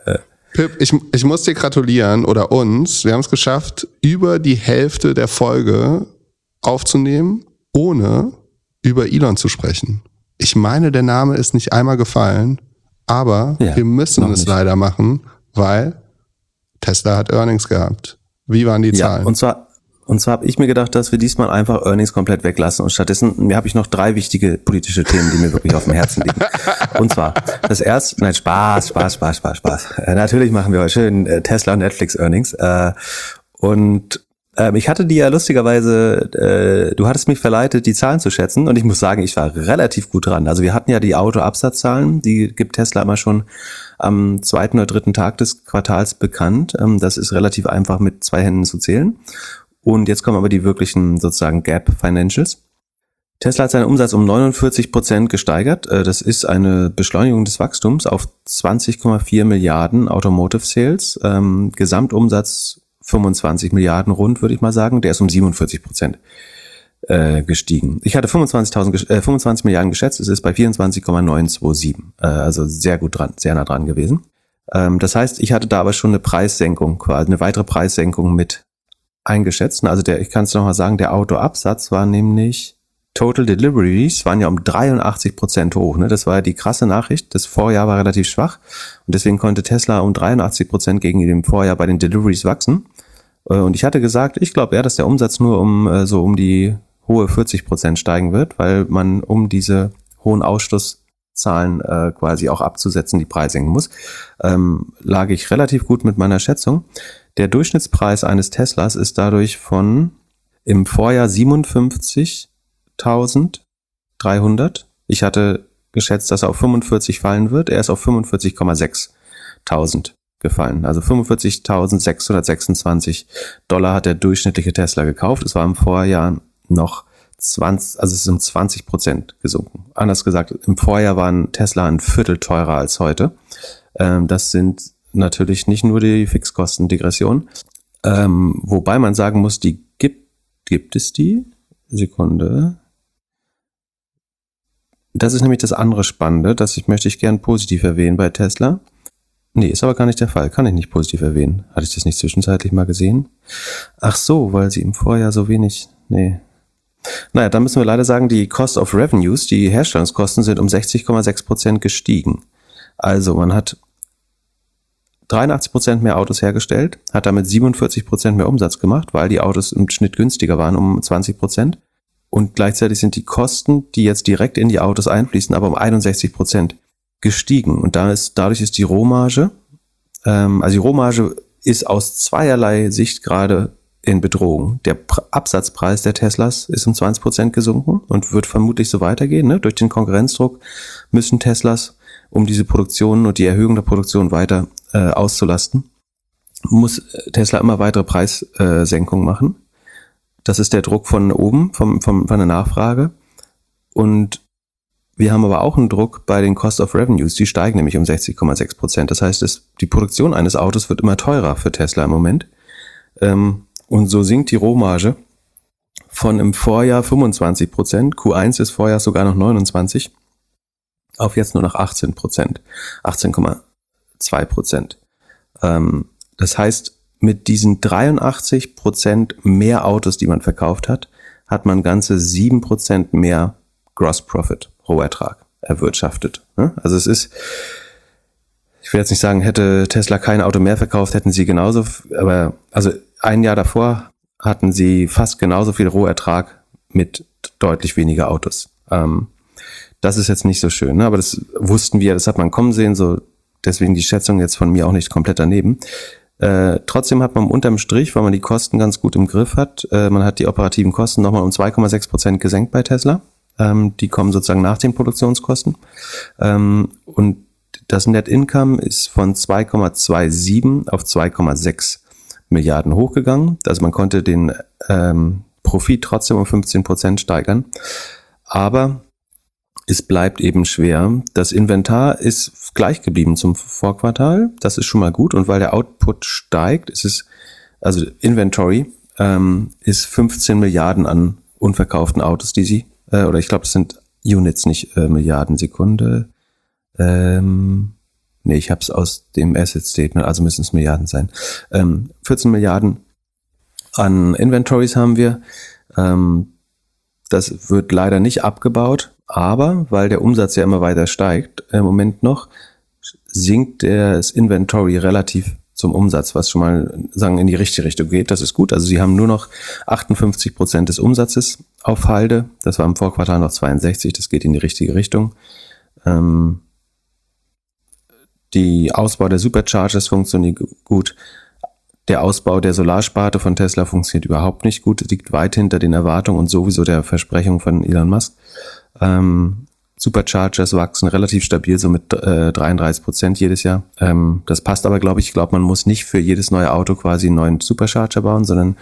Äh. Pip, ich, ich muss dir gratulieren oder uns. Wir haben es geschafft, über die Hälfte der Folge aufzunehmen, ohne über Elon zu sprechen. Ich meine, der Name ist nicht einmal gefallen, aber ja, wir müssen es nicht. leider machen, weil Tesla hat Earnings gehabt. Wie waren die ja, Zahlen? Und zwar, und zwar habe ich mir gedacht, dass wir diesmal einfach Earnings komplett weglassen und stattdessen mir habe ich noch drei wichtige politische Themen, die mir wirklich auf dem Herzen liegen. [laughs] Und zwar das erste, nein Spaß, Spaß, Spaß, Spaß, Spaß. Äh, natürlich machen wir heute schön äh, Tesla und Netflix Earnings. Äh, und ähm, ich hatte die ja lustigerweise, äh, du hattest mich verleitet, die Zahlen zu schätzen und ich muss sagen, ich war relativ gut dran. Also wir hatten ja die Autoabsatzzahlen, die gibt Tesla immer schon am zweiten oder dritten Tag des Quartals bekannt. Ähm, das ist relativ einfach mit zwei Händen zu zählen. Und jetzt kommen aber die wirklichen sozusagen Gap Financials. Tesla hat seinen Umsatz um 49 Prozent gesteigert. Äh, das ist eine Beschleunigung des Wachstums auf 20,4 Milliarden Automotive Sales. Ähm, Gesamtumsatz 25 Milliarden rund, würde ich mal sagen. Der ist um 47 Prozent äh, gestiegen. Ich hatte 25.000, äh, 25 Milliarden geschätzt, es ist bei 24,927. Äh, also sehr gut dran, sehr nah dran gewesen. Ähm, das heißt, ich hatte da aber schon eine Preissenkung, quasi eine weitere Preissenkung mit eingeschätzt. Also der, ich kann es nochmal sagen, der Autoabsatz war nämlich Total Deliveries waren ja um 83 Prozent hoch. Ne? Das war ja die krasse Nachricht. Das Vorjahr war relativ schwach und deswegen konnte Tesla um 83 Prozent gegen dem Vorjahr bei den Deliveries wachsen. Äh, und ich hatte gesagt, ich glaube eher, dass der Umsatz nur um äh, so um die hohe 40 Prozent steigen wird, weil man um diese hohen Ausstoßzahlen äh, quasi auch abzusetzen die Preise senken muss. Ähm, lag ich relativ gut mit meiner Schätzung. Der Durchschnittspreis eines Teslas ist dadurch von im Vorjahr 57.300. Ich hatte geschätzt, dass er auf 45 fallen wird. Er ist auf 45,6.000 gefallen. Also 45.626 Dollar hat der durchschnittliche Tesla gekauft. Es war im Vorjahr noch 20, also es ist um 20 Prozent gesunken. Anders gesagt, im Vorjahr waren Tesla ein Viertel teurer als heute. Ähm, das sind natürlich nicht nur die Fixkostendegression. Ähm, wobei man sagen muss, die gibt, gibt es die? Sekunde. Das ist nämlich das andere Spannende, das ich möchte ich gern positiv erwähnen bei Tesla. Nee, ist aber gar nicht der Fall. Kann ich nicht positiv erwähnen. Hatte ich das nicht zwischenzeitlich mal gesehen? Ach so, weil sie im Vorjahr so wenig. Nee. Naja, da müssen wir leider sagen, die Cost of Revenues, die Herstellungskosten sind um 60,6 Prozent gestiegen. Also man hat 83 Prozent mehr Autos hergestellt, hat damit 47 Prozent mehr Umsatz gemacht, weil die Autos im Schnitt günstiger waren um 20 Prozent. Und gleichzeitig sind die Kosten, die jetzt direkt in die Autos einfließen, aber um 61 Prozent gestiegen. Und da ist, dadurch ist die Rohmarge, ähm, also die Rohmarge ist aus zweierlei Sicht gerade in Bedrohung. Der Absatzpreis der Teslas ist um 20 Prozent gesunken und wird vermutlich so weitergehen. Ne? Durch den Konkurrenzdruck müssen Teslas, um diese Produktion und die Erhöhung der Produktion weiter äh, auszulasten, muss Tesla immer weitere Preissenkungen machen. Das ist der Druck von oben, vom, vom, von der Nachfrage. Und wir haben aber auch einen Druck bei den Cost of Revenues. Die steigen nämlich um 60,6 Prozent. Das heißt, es, die Produktion eines Autos wird immer teurer für Tesla im Moment. Ähm, und so sinkt die Rohmarge von im Vorjahr 25 Prozent, Q1 des Vorjahrs sogar noch 29, auf jetzt nur noch 18 Prozent, 18,2 Prozent. Ähm, das heißt, mit diesen 83 Prozent mehr Autos, die man verkauft hat, hat man ganze 7 Prozent mehr Gross Profit, Rohertrag erwirtschaftet. Ne? Also es ist, ich will jetzt nicht sagen, hätte Tesla kein Auto mehr verkauft, hätten sie genauso, aber also ein Jahr davor hatten sie fast genauso viel Rohertrag mit deutlich weniger Autos. Ähm, das ist jetzt nicht so schön, ne? aber das wussten wir, das hat man kommen sehen, so deswegen die Schätzung jetzt von mir auch nicht komplett daneben. Äh, trotzdem hat man unterm Strich, weil man die Kosten ganz gut im Griff hat, äh, man hat die operativen Kosten nochmal um 2,6 Prozent gesenkt bei Tesla. Ähm, die kommen sozusagen nach den Produktionskosten. Ähm, und das Net Income ist von 2,27 auf 2,6 Milliarden hochgegangen. Also man konnte den ähm, Profit trotzdem um 15 Prozent steigern. Aber es bleibt eben schwer. Das Inventar ist gleich geblieben zum Vorquartal. Das ist schon mal gut. Und weil der Output steigt, ist es, also Inventory ähm, ist 15 Milliarden an unverkauften Autos, die sie, äh, oder ich glaube, es sind Units, nicht äh, Milliarden Sekunde. Ähm, Nee, ich habe es aus dem Asset Statement, also müssen es Milliarden sein. Ähm, 14 Milliarden an Inventories haben wir. Ähm, das wird leider nicht abgebaut, aber weil der Umsatz ja immer weiter steigt, im Moment noch, sinkt das Inventory relativ zum Umsatz, was schon mal sagen in die richtige Richtung geht. Das ist gut. Also sie haben nur noch 58 Prozent des Umsatzes auf Halde. Das war im Vorquartal noch 62. Das geht in die richtige Richtung. Ähm, die Ausbau der Superchargers funktioniert gut. Der Ausbau der Solarsparte von Tesla funktioniert überhaupt nicht gut, liegt weit hinter den Erwartungen und sowieso der Versprechung von Elon Musk. Ähm, Superchargers wachsen relativ stabil, so mit äh, 33 Prozent jedes Jahr. Ähm, das passt aber, glaube ich. Ich glaube, man muss nicht für jedes neue Auto quasi einen neuen Supercharger bauen, sondern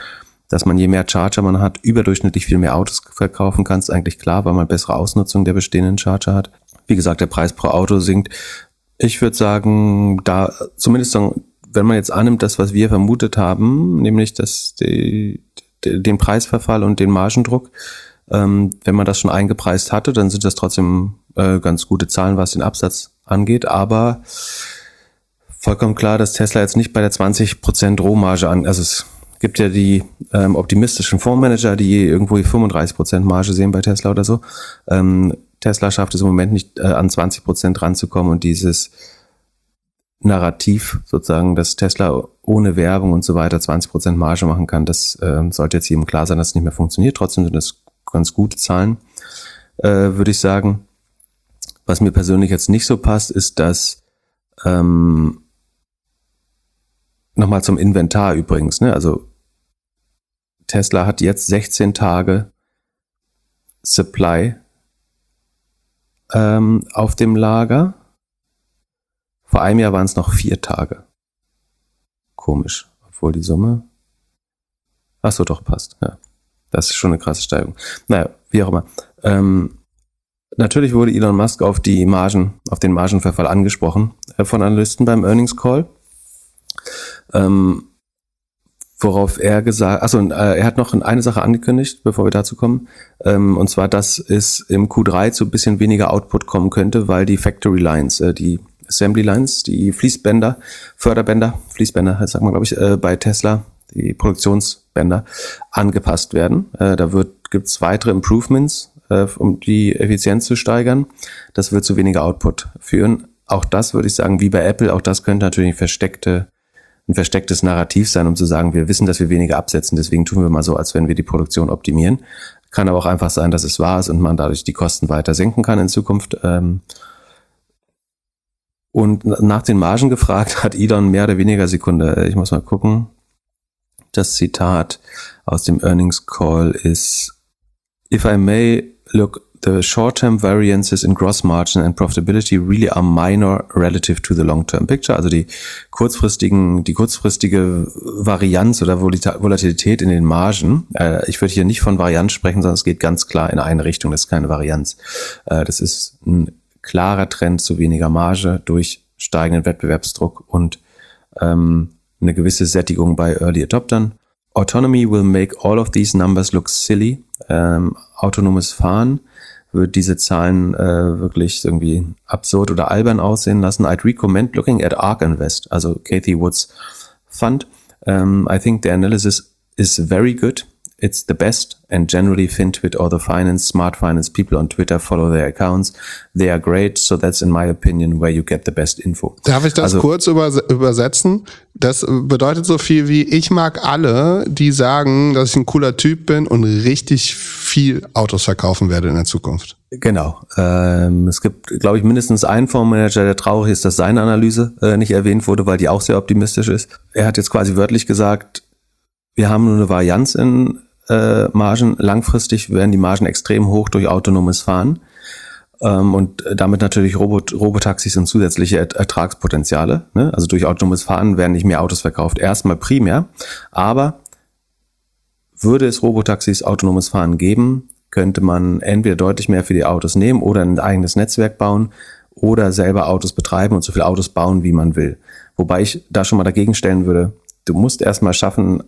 dass man je mehr Charger man hat, überdurchschnittlich viel mehr Autos verkaufen kann, ist eigentlich klar, weil man bessere Ausnutzung der bestehenden Charger hat. Wie gesagt, der Preis pro Auto sinkt. Ich würde sagen, da zumindest wenn man jetzt annimmt, das, was wir vermutet haben, nämlich dass die, den Preisverfall und den Margendruck, ähm, wenn man das schon eingepreist hatte, dann sind das trotzdem äh, ganz gute Zahlen, was den Absatz angeht. Aber vollkommen klar, dass Tesla jetzt nicht bei der 20% Rohmarge an, also es gibt ja die ähm, optimistischen Fondsmanager, die irgendwo die 35% Marge sehen bei Tesla oder so. Ähm, Tesla schafft es im Moment nicht äh, an 20 Prozent ranzukommen und dieses Narrativ sozusagen, dass Tesla ohne Werbung und so weiter 20 Prozent Marge machen kann, das äh, sollte jetzt jedem klar sein, dass es nicht mehr funktioniert. Trotzdem sind das ganz gute Zahlen, äh, würde ich sagen. Was mir persönlich jetzt nicht so passt, ist, dass ähm, nochmal zum Inventar übrigens, ne? Also Tesla hat jetzt 16 Tage Supply ähm, auf dem Lager. Vor einem Jahr waren es noch vier Tage. Komisch, obwohl die Summe. Ach so, doch passt. Ja, das ist schon eine krasse Steigerung. Naja, wie auch immer. Ähm, natürlich wurde Elon Musk auf die Margen, auf den Margenverfall angesprochen äh, von Analysten beim Earnings Call. Ähm, worauf er gesagt, also äh, er hat noch eine Sache angekündigt, bevor wir dazu kommen, ähm, und zwar, dass es im Q3 zu ein bisschen weniger Output kommen könnte, weil die Factory Lines, äh, die Assembly Lines, die Fließbänder, Förderbänder, Fließbänder, sagt man glaube ich, äh, bei Tesla, die Produktionsbänder angepasst werden. Äh, da wird gibt's weitere Improvements, äh, um die Effizienz zu steigern. Das wird zu weniger Output führen. Auch das würde ich sagen, wie bei Apple, auch das könnte natürlich versteckte ein verstecktes Narrativ sein, um zu sagen, wir wissen, dass wir weniger absetzen, deswegen tun wir mal so, als wenn wir die Produktion optimieren. Kann aber auch einfach sein, dass es wahr ist und man dadurch die Kosten weiter senken kann in Zukunft. Ähm. Und nach den Margen gefragt hat Elon mehr oder weniger Sekunde. Äh, ich muss mal gucken. Das Zitat aus dem Earnings Call ist, if I may look the short-term variances in gross margin and profitability really are minor relative to the long-term picture. Also die kurzfristigen, die kurzfristige Varianz oder Volatilität in den Margen. Äh, ich würde hier nicht von Varianz sprechen, sondern es geht ganz klar in eine Richtung. Das ist keine Varianz. Äh, das ist ein klarer Trend zu weniger Marge durch steigenden Wettbewerbsdruck und ähm, eine gewisse Sättigung bei Early Adoptern. Autonomy will make all of these numbers look silly. Ähm, autonomes Fahren wird diese Zahlen äh, wirklich irgendwie absurd oder albern aussehen lassen. I'd recommend looking at ARK Invest, also Kathy Woods Fund. Um, I think the analysis is very good. It's the best and generally FinTwit or the finance, smart finance people on Twitter follow their accounts. They are great. So that's in my opinion where you get the best info. Darf ich das also, kurz übersetzen? Das bedeutet so viel wie ich mag alle, die sagen, dass ich ein cooler Typ bin und richtig viel Autos verkaufen werde in der Zukunft. Genau. Ähm, es gibt, glaube ich, mindestens einen Fondsmanager, der traurig ist, dass seine Analyse äh, nicht erwähnt wurde, weil die auch sehr optimistisch ist. Er hat jetzt quasi wörtlich gesagt, wir haben nur eine Varianz in äh, Margen. Langfristig werden die Margen extrem hoch durch autonomes Fahren ähm, und damit natürlich Robot, Robotaxis und zusätzliche Ertragspotenziale. Ne? Also durch autonomes Fahren werden nicht mehr Autos verkauft. Erstmal primär, aber würde es Robotaxis autonomes Fahren geben, könnte man entweder deutlich mehr für die Autos nehmen oder ein eigenes Netzwerk bauen oder selber Autos betreiben und so viele Autos bauen, wie man will. Wobei ich da schon mal dagegen stellen würde, du musst erstmal schaffen,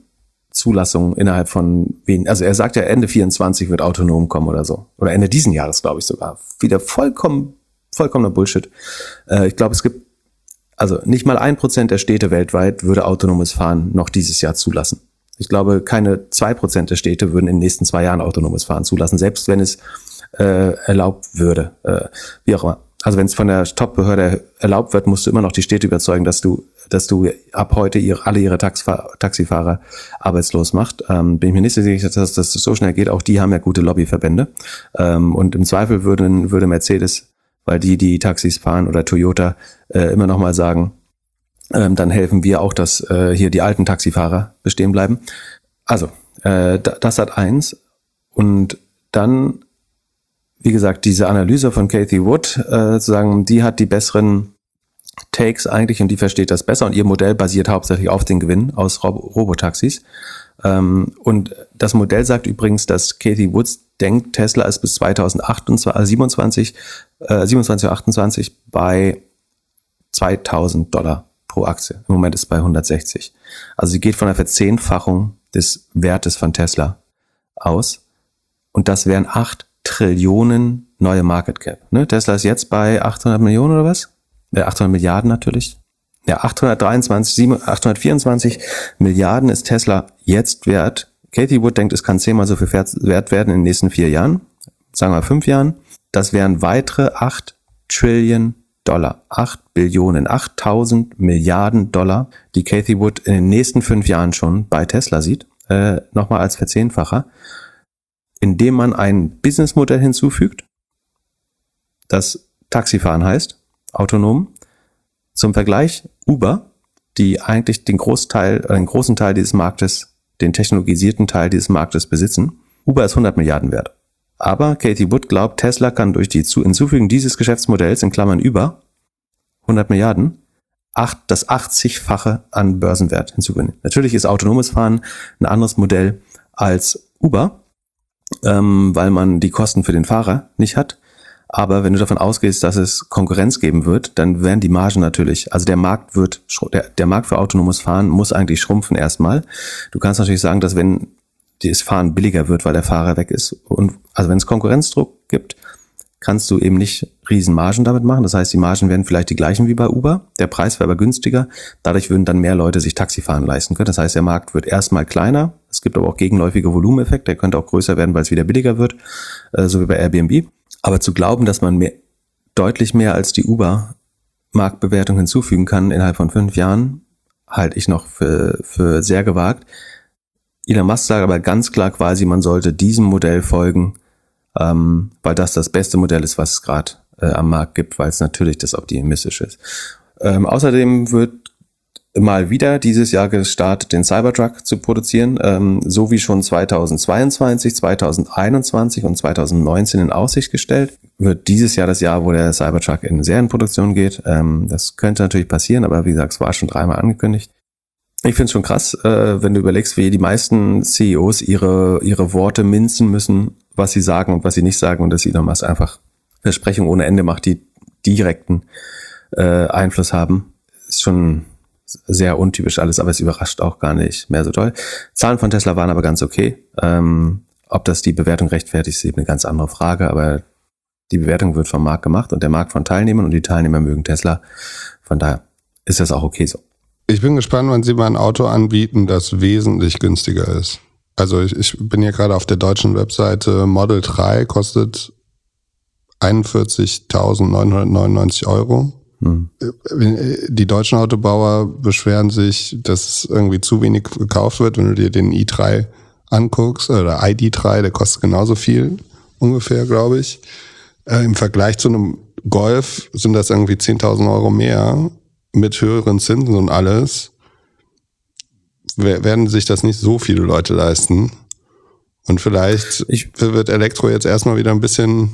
Zulassung innerhalb von wen, also er sagt ja Ende 24 wird autonom kommen oder so. Oder Ende diesen Jahres, glaube ich sogar. Wieder vollkommen, vollkommener Bullshit. Äh, ich glaube, es gibt, also nicht mal ein Prozent der Städte weltweit würde autonomes Fahren noch dieses Jahr zulassen. Ich glaube, keine zwei Prozent der Städte würden in den nächsten zwei Jahren autonomes Fahren zulassen, selbst wenn es äh, erlaubt würde. Äh, wie auch immer. Also wenn es von der Top-Behörde erlaubt wird, musst du immer noch die Städte überzeugen, dass du dass du ab heute ihre, alle ihre Taxfahr Taxifahrer arbeitslos macht. Ähm, bin ich mir nicht so sicher, dass das so schnell geht. Auch die haben ja gute Lobbyverbände. Ähm, und im Zweifel würde, würde Mercedes, weil die die Taxis fahren oder Toyota, äh, immer noch mal sagen, ähm, dann helfen wir auch, dass äh, hier die alten Taxifahrer bestehen bleiben. Also, äh, das hat eins. Und dann, wie gesagt, diese Analyse von Kathy Wood, äh, sagen, die hat die besseren Takes eigentlich und die versteht das besser und ihr Modell basiert hauptsächlich auf den Gewinn aus Rob Robotaxis. Ähm, und das Modell sagt übrigens, dass Kathy Woods denkt, Tesla ist bis 2027, äh, 27 28 bei 2000 Dollar pro Aktie. Im Moment ist es bei 160. Also sie geht von einer Verzehnfachung des Wertes von Tesla aus. Und das wären 8 Trillionen neue Market Cap. Ne? Tesla ist jetzt bei 800 Millionen oder was? 800 Milliarden natürlich. Ja, 823, 7, 824 Milliarden ist Tesla jetzt wert. Katie Wood denkt, es kann zehnmal so viel wert werden in den nächsten vier Jahren. Sagen wir fünf Jahren. Das wären weitere 8 Trillion Dollar. 8 Billionen, 8000 Milliarden Dollar, die Kathy Wood in den nächsten fünf Jahren schon bei Tesla sieht. Äh, Nochmal als Verzehnfacher. Indem man ein Businessmodell hinzufügt, das Taxifahren heißt autonom. Zum Vergleich Uber, die eigentlich den Großteil, äh, den großen Teil dieses Marktes, den technologisierten Teil dieses Marktes besitzen. Uber ist 100 Milliarden wert. Aber Katie Wood glaubt, Tesla kann durch die Hinzufügung dieses Geschäftsmodells in Klammern über 100 Milliarden acht, das 80-fache an Börsenwert hinzugewinnen. Natürlich ist autonomes Fahren ein anderes Modell als Uber, ähm, weil man die Kosten für den Fahrer nicht hat. Aber wenn du davon ausgehst, dass es Konkurrenz geben wird, dann werden die Margen natürlich, also der Markt wird, der, der Markt für autonomes Fahren muss eigentlich schrumpfen erstmal. Du kannst natürlich sagen, dass wenn das Fahren billiger wird, weil der Fahrer weg ist und also wenn es Konkurrenzdruck gibt, kannst du eben nicht riesen Margen damit machen. Das heißt, die Margen werden vielleicht die gleichen wie bei Uber. Der Preis wäre aber günstiger. Dadurch würden dann mehr Leute sich Taxifahren leisten können. Das heißt, der Markt wird erstmal kleiner. Es gibt aber auch gegenläufige Volumeneffekte. Der könnte auch größer werden, weil es wieder billiger wird, äh, so wie bei Airbnb. Aber zu glauben, dass man mehr, deutlich mehr als die Uber Marktbewertung hinzufügen kann innerhalb von fünf Jahren, halte ich noch für, für sehr gewagt. Elon Musk sagt aber ganz klar quasi, man sollte diesem Modell folgen, ähm, weil das das beste Modell ist, was es gerade äh, am Markt gibt, weil es natürlich das optimistische ist. Ähm, außerdem wird mal wieder dieses Jahr gestartet, den Cybertruck zu produzieren, ähm, so wie schon 2022, 2021 und 2019 in Aussicht gestellt. Wird dieses Jahr das Jahr, wo der Cybertruck in Serienproduktion geht. Ähm, das könnte natürlich passieren, aber wie gesagt, es war schon dreimal angekündigt. Ich finde es schon krass, äh, wenn du überlegst, wie die meisten CEOs ihre, ihre Worte minzen müssen, was sie sagen und was sie nicht sagen und dass Elon Musk einfach Versprechungen ohne Ende macht, die direkten äh, Einfluss haben. Ist schon sehr untypisch alles, aber es überrascht auch gar nicht mehr so toll. Zahlen von Tesla waren aber ganz okay. Ähm, ob das die Bewertung rechtfertigt, ist eben eine ganz andere Frage, aber die Bewertung wird vom Markt gemacht und der Markt von Teilnehmern und die Teilnehmer mögen Tesla. Von daher ist das auch okay so. Ich bin gespannt, wann Sie mal ein Auto anbieten, das wesentlich günstiger ist. Also ich, ich bin hier gerade auf der deutschen Webseite. Model 3 kostet 41.999 Euro. Hm. Die deutschen Autobauer beschweren sich, dass irgendwie zu wenig gekauft wird. Wenn du dir den i3 anguckst, oder ID3, der kostet genauso viel, ungefähr, glaube ich. Äh, Im Vergleich zu einem Golf sind das irgendwie 10.000 Euro mehr mit höheren Zinsen und alles. Werden sich das nicht so viele Leute leisten. Und vielleicht ich, wird Elektro jetzt erstmal wieder ein bisschen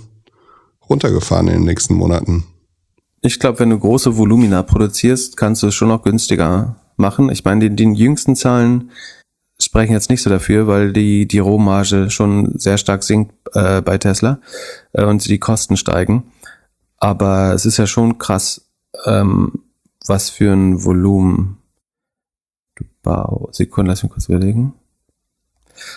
runtergefahren in den nächsten Monaten. Ich glaube, wenn du große Volumina produzierst, kannst du es schon noch günstiger machen. Ich meine, die, die jüngsten Zahlen sprechen jetzt nicht so dafür, weil die, die Rohmarge schon sehr stark sinkt äh, bei Tesla äh, und die Kosten steigen. Aber es ist ja schon krass, ähm, was für ein Volumen du baust. Sekunde, lass mich kurz überlegen.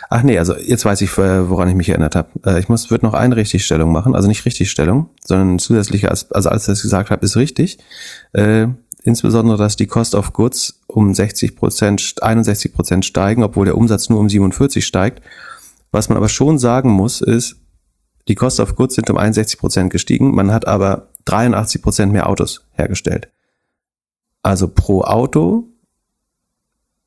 Ach nee, also jetzt weiß ich, äh, woran ich mich erinnert habe. Äh, ich muss, wird noch eine Richtigstellung machen, also nicht Richtigstellung, sondern zusätzliche, also alles, was ich gesagt habe, ist richtig. Äh, insbesondere, dass die Cost of Goods um 60 Prozent, 61 Prozent steigen, obwohl der Umsatz nur um 47 steigt. Was man aber schon sagen muss, ist, die Cost of Goods sind um 61 Prozent gestiegen, man hat aber 83 Prozent mehr Autos hergestellt. Also pro Auto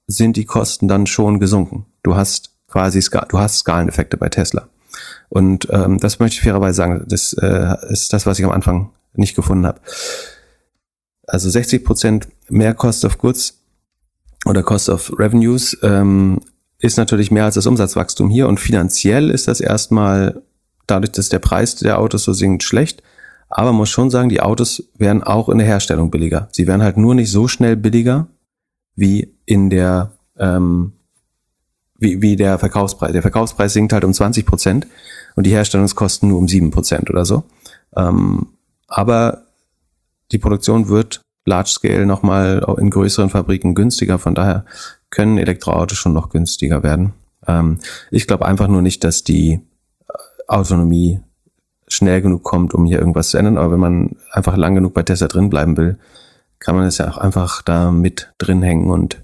sind die Kosten dann schon gesunken. Du hast quasi, du hast Skaleneffekte bei Tesla. Und ähm, das möchte ich fairerweise sagen, das äh, ist das, was ich am Anfang nicht gefunden habe. Also 60 Prozent mehr Cost of Goods oder Cost of Revenues ähm, ist natürlich mehr als das Umsatzwachstum hier und finanziell ist das erstmal dadurch, dass der Preis der Autos so sinkt, schlecht. Aber man muss schon sagen, die Autos werden auch in der Herstellung billiger. Sie werden halt nur nicht so schnell billiger wie in der ähm, wie, wie der Verkaufspreis. Der Verkaufspreis sinkt halt um 20 Prozent und die Herstellungskosten nur um 7 Prozent oder so. Ähm, aber die Produktion wird Large Scale nochmal in größeren Fabriken günstiger. Von daher können Elektroautos schon noch günstiger werden. Ähm, ich glaube einfach nur nicht, dass die äh, Autonomie schnell genug kommt, um hier irgendwas zu ändern. Aber wenn man einfach lang genug bei Tesla drin bleiben will, kann man es ja auch einfach da mit drin hängen und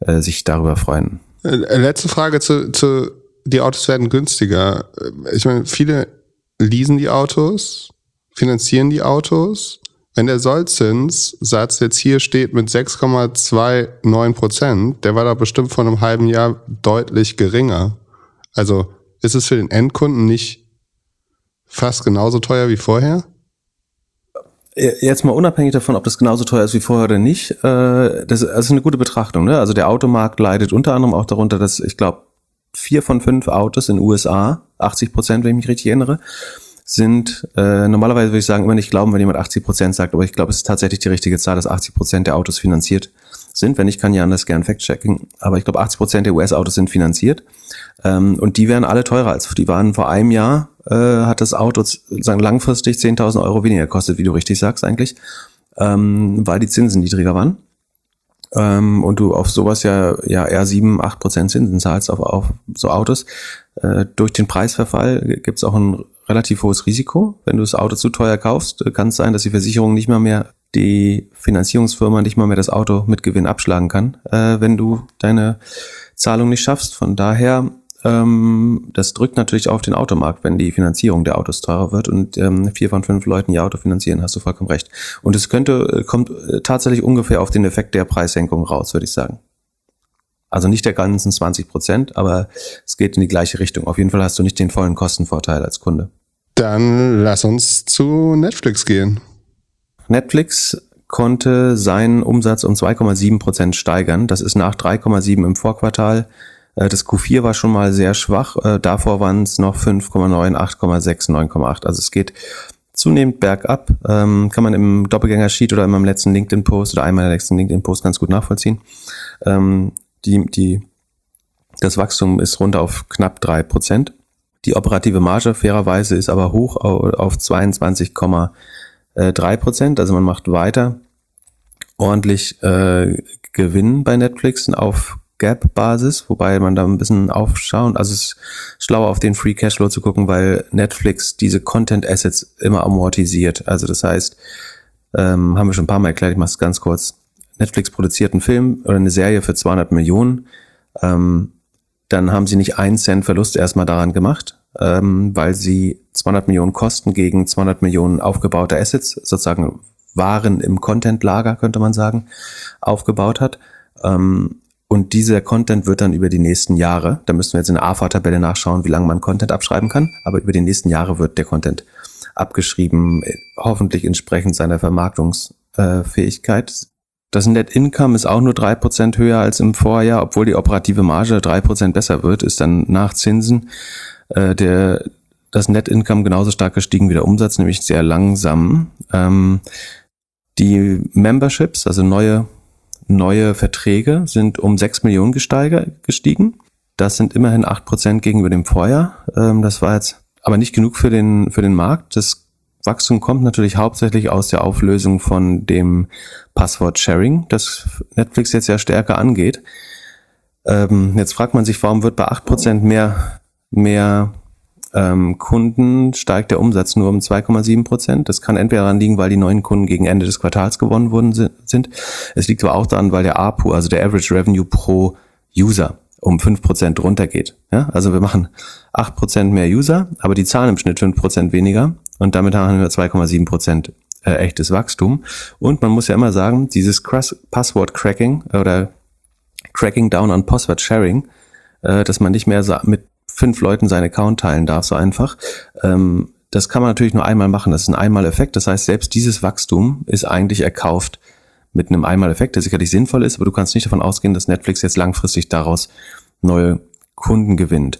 äh, sich darüber freuen. Äh, letzte Frage zu, zu, die Autos werden günstiger. Ich meine, viele leasen die Autos, finanzieren die Autos. Wenn der Sollzinssatz jetzt hier steht mit 6,29 Prozent, der war da bestimmt vor einem halben Jahr deutlich geringer. Also ist es für den Endkunden nicht fast genauso teuer wie vorher? Jetzt mal unabhängig davon, ob das genauso teuer ist wie vorher oder nicht, äh, das, ist eine gute Betrachtung. Ne? Also der Automarkt leidet unter anderem auch darunter, dass ich glaube, vier von fünf Autos in den USA, 80 Prozent, wenn ich mich richtig erinnere, sind, äh, normalerweise würde ich sagen, immer nicht glauben, wenn jemand 80 Prozent sagt, aber ich glaube, es ist tatsächlich die richtige Zahl, dass 80 Prozent der Autos finanziert sind. Wenn ich kann Jan das gern fact-checking. Aber ich glaube, 80 Prozent der US-Autos sind finanziert. Ähm, und die werden alle teurer als, die waren vor einem Jahr äh, hat das Auto sagen langfristig 10.000 Euro weniger gekostet, wie du richtig sagst eigentlich, ähm, weil die Zinsen niedriger waren. Ähm, und du auf sowas ja, ja eher 7, 8 Prozent Zinsen zahlst auf, auf so Autos. Äh, durch den Preisverfall gibt es auch ein relativ hohes Risiko. Wenn du das Auto zu teuer kaufst, kann es sein, dass die Versicherung nicht mal mehr die Finanzierungsfirma nicht mal mehr das Auto mit Gewinn abschlagen kann, äh, wenn du deine Zahlung nicht schaffst. Von daher, ähm, das drückt natürlich auf den Automarkt, wenn die Finanzierung der Autos teurer wird und ähm, vier von fünf Leuten ihr Auto finanzieren, hast du vollkommen recht. Und es könnte, äh, kommt äh, tatsächlich ungefähr auf den Effekt der Preissenkung raus, würde ich sagen. Also nicht der ganzen 20 Prozent, aber es geht in die gleiche Richtung. Auf jeden Fall hast du nicht den vollen Kostenvorteil als Kunde. Dann lass uns zu Netflix gehen. Netflix konnte seinen Umsatz um 2,7 Prozent steigern. Das ist nach 3,7 im Vorquartal. Äh, das Q4 war schon mal sehr schwach. Äh, davor waren es noch 5,9, 8,6, 9,8. Also es geht zunehmend bergab. Ähm, kann man im Doppelgänger-Sheet oder in meinem letzten LinkedIn-Post oder einmal der letzten LinkedIn-Post ganz gut nachvollziehen. Ähm, die, die, das Wachstum ist runter auf knapp drei Prozent. Die operative Marge fairerweise ist aber hoch auf 22,5 äh, drei Prozent. Also man macht weiter ordentlich äh, Gewinn bei Netflix auf Gap-Basis, wobei man da ein bisschen aufschauen, also es ist schlauer auf den Free Cashflow zu gucken, weil Netflix diese Content Assets immer amortisiert. Also das heißt, ähm, haben wir schon ein paar Mal erklärt, ich mache es ganz kurz. Netflix produziert einen Film oder eine Serie für 200 Millionen, ähm, dann haben sie nicht einen Cent Verlust erstmal daran gemacht, ähm, weil sie 200 Millionen Kosten gegen 200 Millionen aufgebaute Assets, sozusagen Waren im Content-Lager, könnte man sagen, aufgebaut hat. Ähm, und dieser Content wird dann über die nächsten Jahre, da müssen wir jetzt in der AFA-Tabelle nachschauen, wie lange man Content abschreiben kann, aber über die nächsten Jahre wird der Content abgeschrieben, hoffentlich entsprechend seiner Vermarktungsfähigkeit. Das Net Income ist auch nur drei Prozent höher als im Vorjahr, obwohl die operative Marge drei Prozent besser wird, ist dann nach Zinsen äh, der, das Net Income genauso stark gestiegen wie der Umsatz, nämlich sehr langsam. Ähm, die Memberships, also neue, neue Verträge, sind um 6 Millionen gestiegen. Das sind immerhin 8 Prozent gegenüber dem Vorjahr. Ähm, das war jetzt aber nicht genug für den, für den Markt. Das Wachstum kommt natürlich hauptsächlich aus der Auflösung von dem Passwort-Sharing, das Netflix jetzt ja stärker angeht. Ähm, jetzt fragt man sich, warum wird bei 8 Prozent mehr mehr ähm, Kunden steigt der Umsatz nur um 2,7 Prozent. Das kann entweder daran liegen, weil die neuen Kunden gegen Ende des Quartals gewonnen worden sind. Es liegt aber auch daran, weil der APU, also der Average Revenue pro User, um 5 Prozent runtergeht. Ja? Also wir machen 8 Prozent mehr User, aber die zahlen im Schnitt 5 Prozent weniger und damit haben wir 2,7 Prozent äh, echtes Wachstum. Und man muss ja immer sagen, dieses Password-Cracking oder Cracking down on Password Sharing, äh, dass man nicht mehr mit fünf Leuten seinen Account teilen darf, so einfach. Ähm, das kann man natürlich nur einmal machen. Das ist ein Einmaleffekt. Das heißt, selbst dieses Wachstum ist eigentlich erkauft mit einem Einmaleffekt, der sicherlich sinnvoll ist, aber du kannst nicht davon ausgehen, dass Netflix jetzt langfristig daraus neue Kunden gewinnt.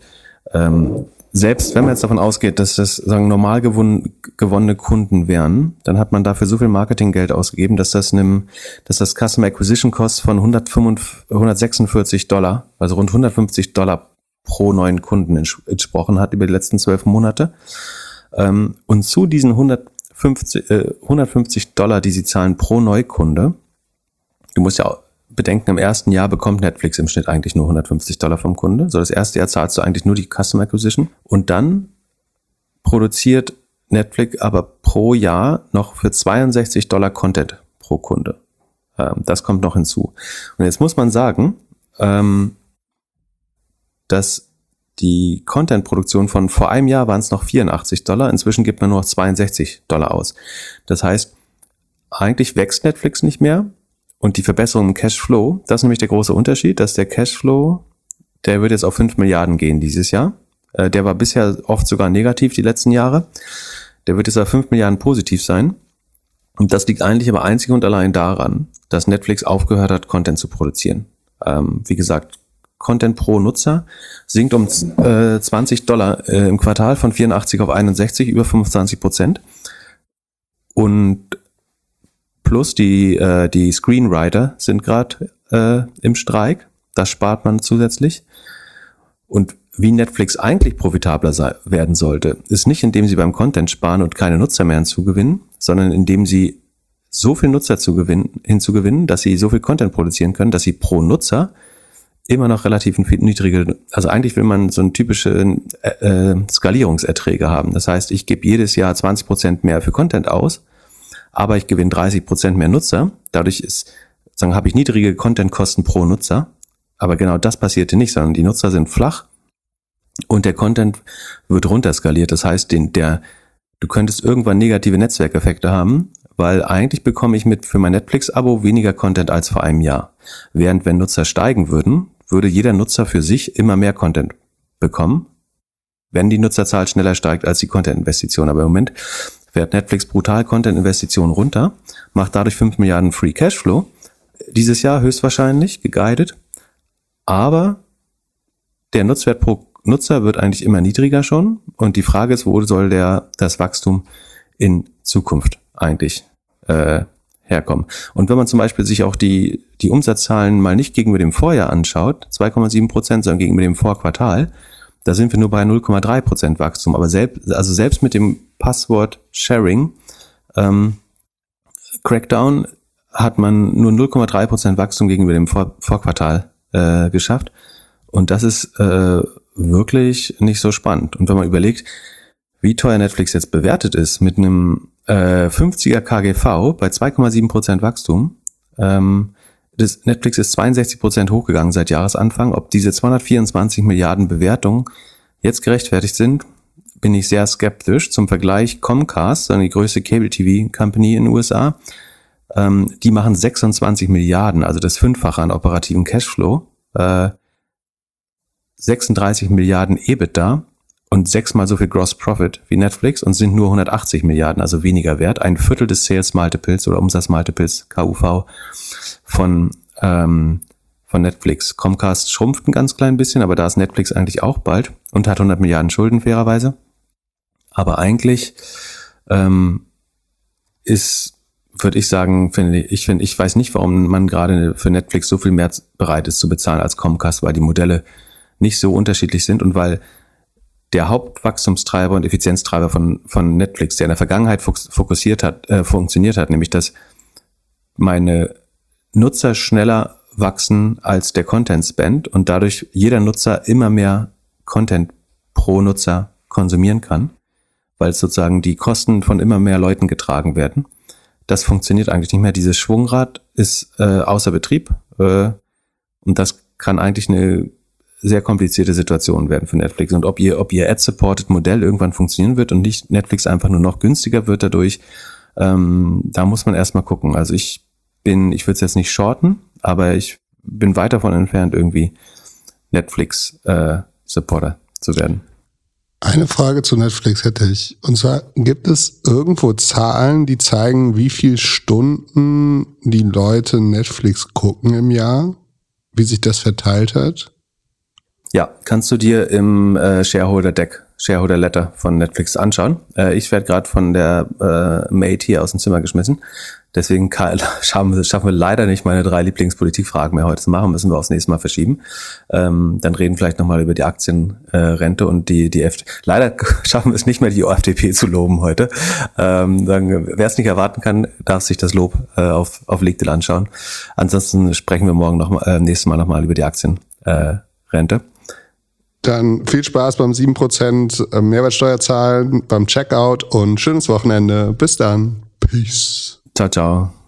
Ähm, selbst wenn man jetzt davon ausgeht, dass das sagen normal gewon gewonnene Kunden wären, dann hat man dafür so viel Marketinggeld ausgegeben, dass das einem, dass das Customer Acquisition Cost von 145, 146 Dollar, also rund 150 Dollar pro neuen Kunden entsprochen hat über die letzten zwölf Monate. Ähm, und zu diesen 150, äh, 150 Dollar, die sie zahlen pro Neukunde, du musst ja bedenken, im ersten Jahr bekommt Netflix im Schnitt eigentlich nur 150 Dollar vom Kunde. So das erste Jahr zahlst du eigentlich nur die Customer Acquisition und dann produziert Netflix aber pro Jahr noch für 62 Dollar Content pro Kunde. Ähm, das kommt noch hinzu. Und jetzt muss man sagen, ähm, dass die Content-Produktion von vor einem Jahr waren es noch 84 Dollar, inzwischen gibt man nur noch 62 Dollar aus. Das heißt, eigentlich wächst Netflix nicht mehr und die Verbesserung im Cashflow, das ist nämlich der große Unterschied, dass der Cashflow, der wird jetzt auf 5 Milliarden gehen dieses Jahr. Äh, der war bisher oft sogar negativ die letzten Jahre. Der wird jetzt auf 5 Milliarden positiv sein. Und das liegt eigentlich aber einzig und allein daran, dass Netflix aufgehört hat, Content zu produzieren. Ähm, wie gesagt, Content pro Nutzer sinkt um äh, 20 Dollar äh, im Quartal von 84 auf 61, über 25 Prozent. Und plus die, äh, die Screenwriter sind gerade äh, im Streik. Das spart man zusätzlich. Und wie Netflix eigentlich profitabler sei, werden sollte, ist nicht, indem sie beim Content sparen und keine Nutzer mehr hinzugewinnen, sondern indem sie so viel Nutzer zu gewinnen, hinzugewinnen, dass sie so viel Content produzieren können, dass sie pro Nutzer immer noch relativ niedrige, also eigentlich will man so eine typische äh, äh, Skalierungserträge haben. Das heißt, ich gebe jedes Jahr 20 Prozent mehr für Content aus, aber ich gewinne 30 Prozent mehr Nutzer. Dadurch ist, sagen, habe ich niedrige Content-Kosten pro Nutzer. Aber genau das passierte nicht, sondern die Nutzer sind flach und der Content wird runterskaliert. Das heißt, den, der, du könntest irgendwann negative Netzwerkeffekte haben, weil eigentlich bekomme ich mit für mein Netflix-Abo weniger Content als vor einem Jahr. Während wenn Nutzer steigen würden, würde jeder Nutzer für sich immer mehr Content bekommen, wenn die Nutzerzahl schneller steigt als die Content-Investition. Aber im Moment fährt Netflix brutal Content-Investitionen runter, macht dadurch 5 Milliarden Free Cashflow. Dieses Jahr höchstwahrscheinlich, geguided. Aber der Nutzwert pro Nutzer wird eigentlich immer niedriger schon. Und die Frage ist, wo soll der, das Wachstum in Zukunft eigentlich äh, herkommen. Und wenn man zum Beispiel sich auch die, die Umsatzzahlen mal nicht gegenüber dem Vorjahr anschaut, 2,7 Prozent, sondern gegenüber dem Vorquartal, da sind wir nur bei 0,3 Prozent Wachstum. Aber selbst, also selbst mit dem Passwort Sharing, ähm, Crackdown, hat man nur 0,3 Prozent Wachstum gegenüber dem Vor Vorquartal äh, geschafft. Und das ist äh, wirklich nicht so spannend. Und wenn man überlegt, wie teuer Netflix jetzt bewertet ist, mit einem äh, 50er KGV bei 2,7% Wachstum. Ähm, das Netflix ist 62% hochgegangen seit Jahresanfang. Ob diese 224 Milliarden Bewertungen jetzt gerechtfertigt sind, bin ich sehr skeptisch. Zum Vergleich Comcast, die größte Cable TV Company in den USA, ähm, die machen 26 Milliarden, also das Fünffache an operativen Cashflow, äh, 36 Milliarden EBITDA und sechsmal so viel Gross Profit wie Netflix und sind nur 180 Milliarden, also weniger wert. Ein Viertel des Sales Multiples oder Umsatz Multiples KUV von, ähm, von Netflix. Comcast schrumpft ein ganz klein bisschen, aber da ist Netflix eigentlich auch bald und hat 100 Milliarden Schulden fairerweise. Aber eigentlich ähm, ist, würde ich sagen, finde ich, finde ich weiß nicht, warum man gerade für Netflix so viel mehr bereit ist zu bezahlen als Comcast, weil die Modelle nicht so unterschiedlich sind und weil der Hauptwachstumstreiber und Effizienztreiber von, von Netflix, der in der Vergangenheit fokussiert hat, äh, funktioniert hat, nämlich dass meine Nutzer schneller wachsen als der Content Spend und dadurch jeder Nutzer immer mehr Content pro Nutzer konsumieren kann, weil sozusagen die Kosten von immer mehr Leuten getragen werden. Das funktioniert eigentlich nicht mehr. Dieses Schwungrad ist äh, außer Betrieb äh, und das kann eigentlich eine sehr komplizierte Situationen werden für Netflix. Und ob ihr, ob ihr Ad-Supported Modell irgendwann funktionieren wird und nicht Netflix einfach nur noch günstiger wird dadurch, ähm, da muss man erstmal gucken. Also ich bin, ich würde es jetzt nicht shorten, aber ich bin weit davon entfernt, irgendwie Netflix-Supporter äh, zu werden. Eine Frage zu Netflix hätte ich. Und zwar, gibt es irgendwo Zahlen, die zeigen, wie viel Stunden die Leute Netflix gucken im Jahr? Wie sich das verteilt hat? Ja, kannst du dir im äh, Shareholder Deck, Shareholder Letter von Netflix anschauen. Äh, ich werde gerade von der äh, Mate hier aus dem Zimmer geschmissen. Deswegen kann, [laughs] schaffen, wir, schaffen wir leider nicht meine drei Lieblingspolitikfragen mehr heute zu machen, müssen wir aufs nächste Mal verschieben. Ähm, dann reden vielleicht nochmal über die Aktienrente äh, und die, die FDP. Leider [laughs] schaffen wir es nicht mehr, die FDP zu loben heute. Ähm, wer es nicht erwarten kann, darf sich das Lob äh, auf, auf LinkedIn anschauen. Ansonsten sprechen wir morgen noch mal, äh, nächstes Mal nochmal über die Aktienrente. Äh, dann viel Spaß beim 7% äh, Mehrwertsteuer zahlen, beim Checkout und schönes Wochenende. Bis dann. Peace. Ciao, ciao.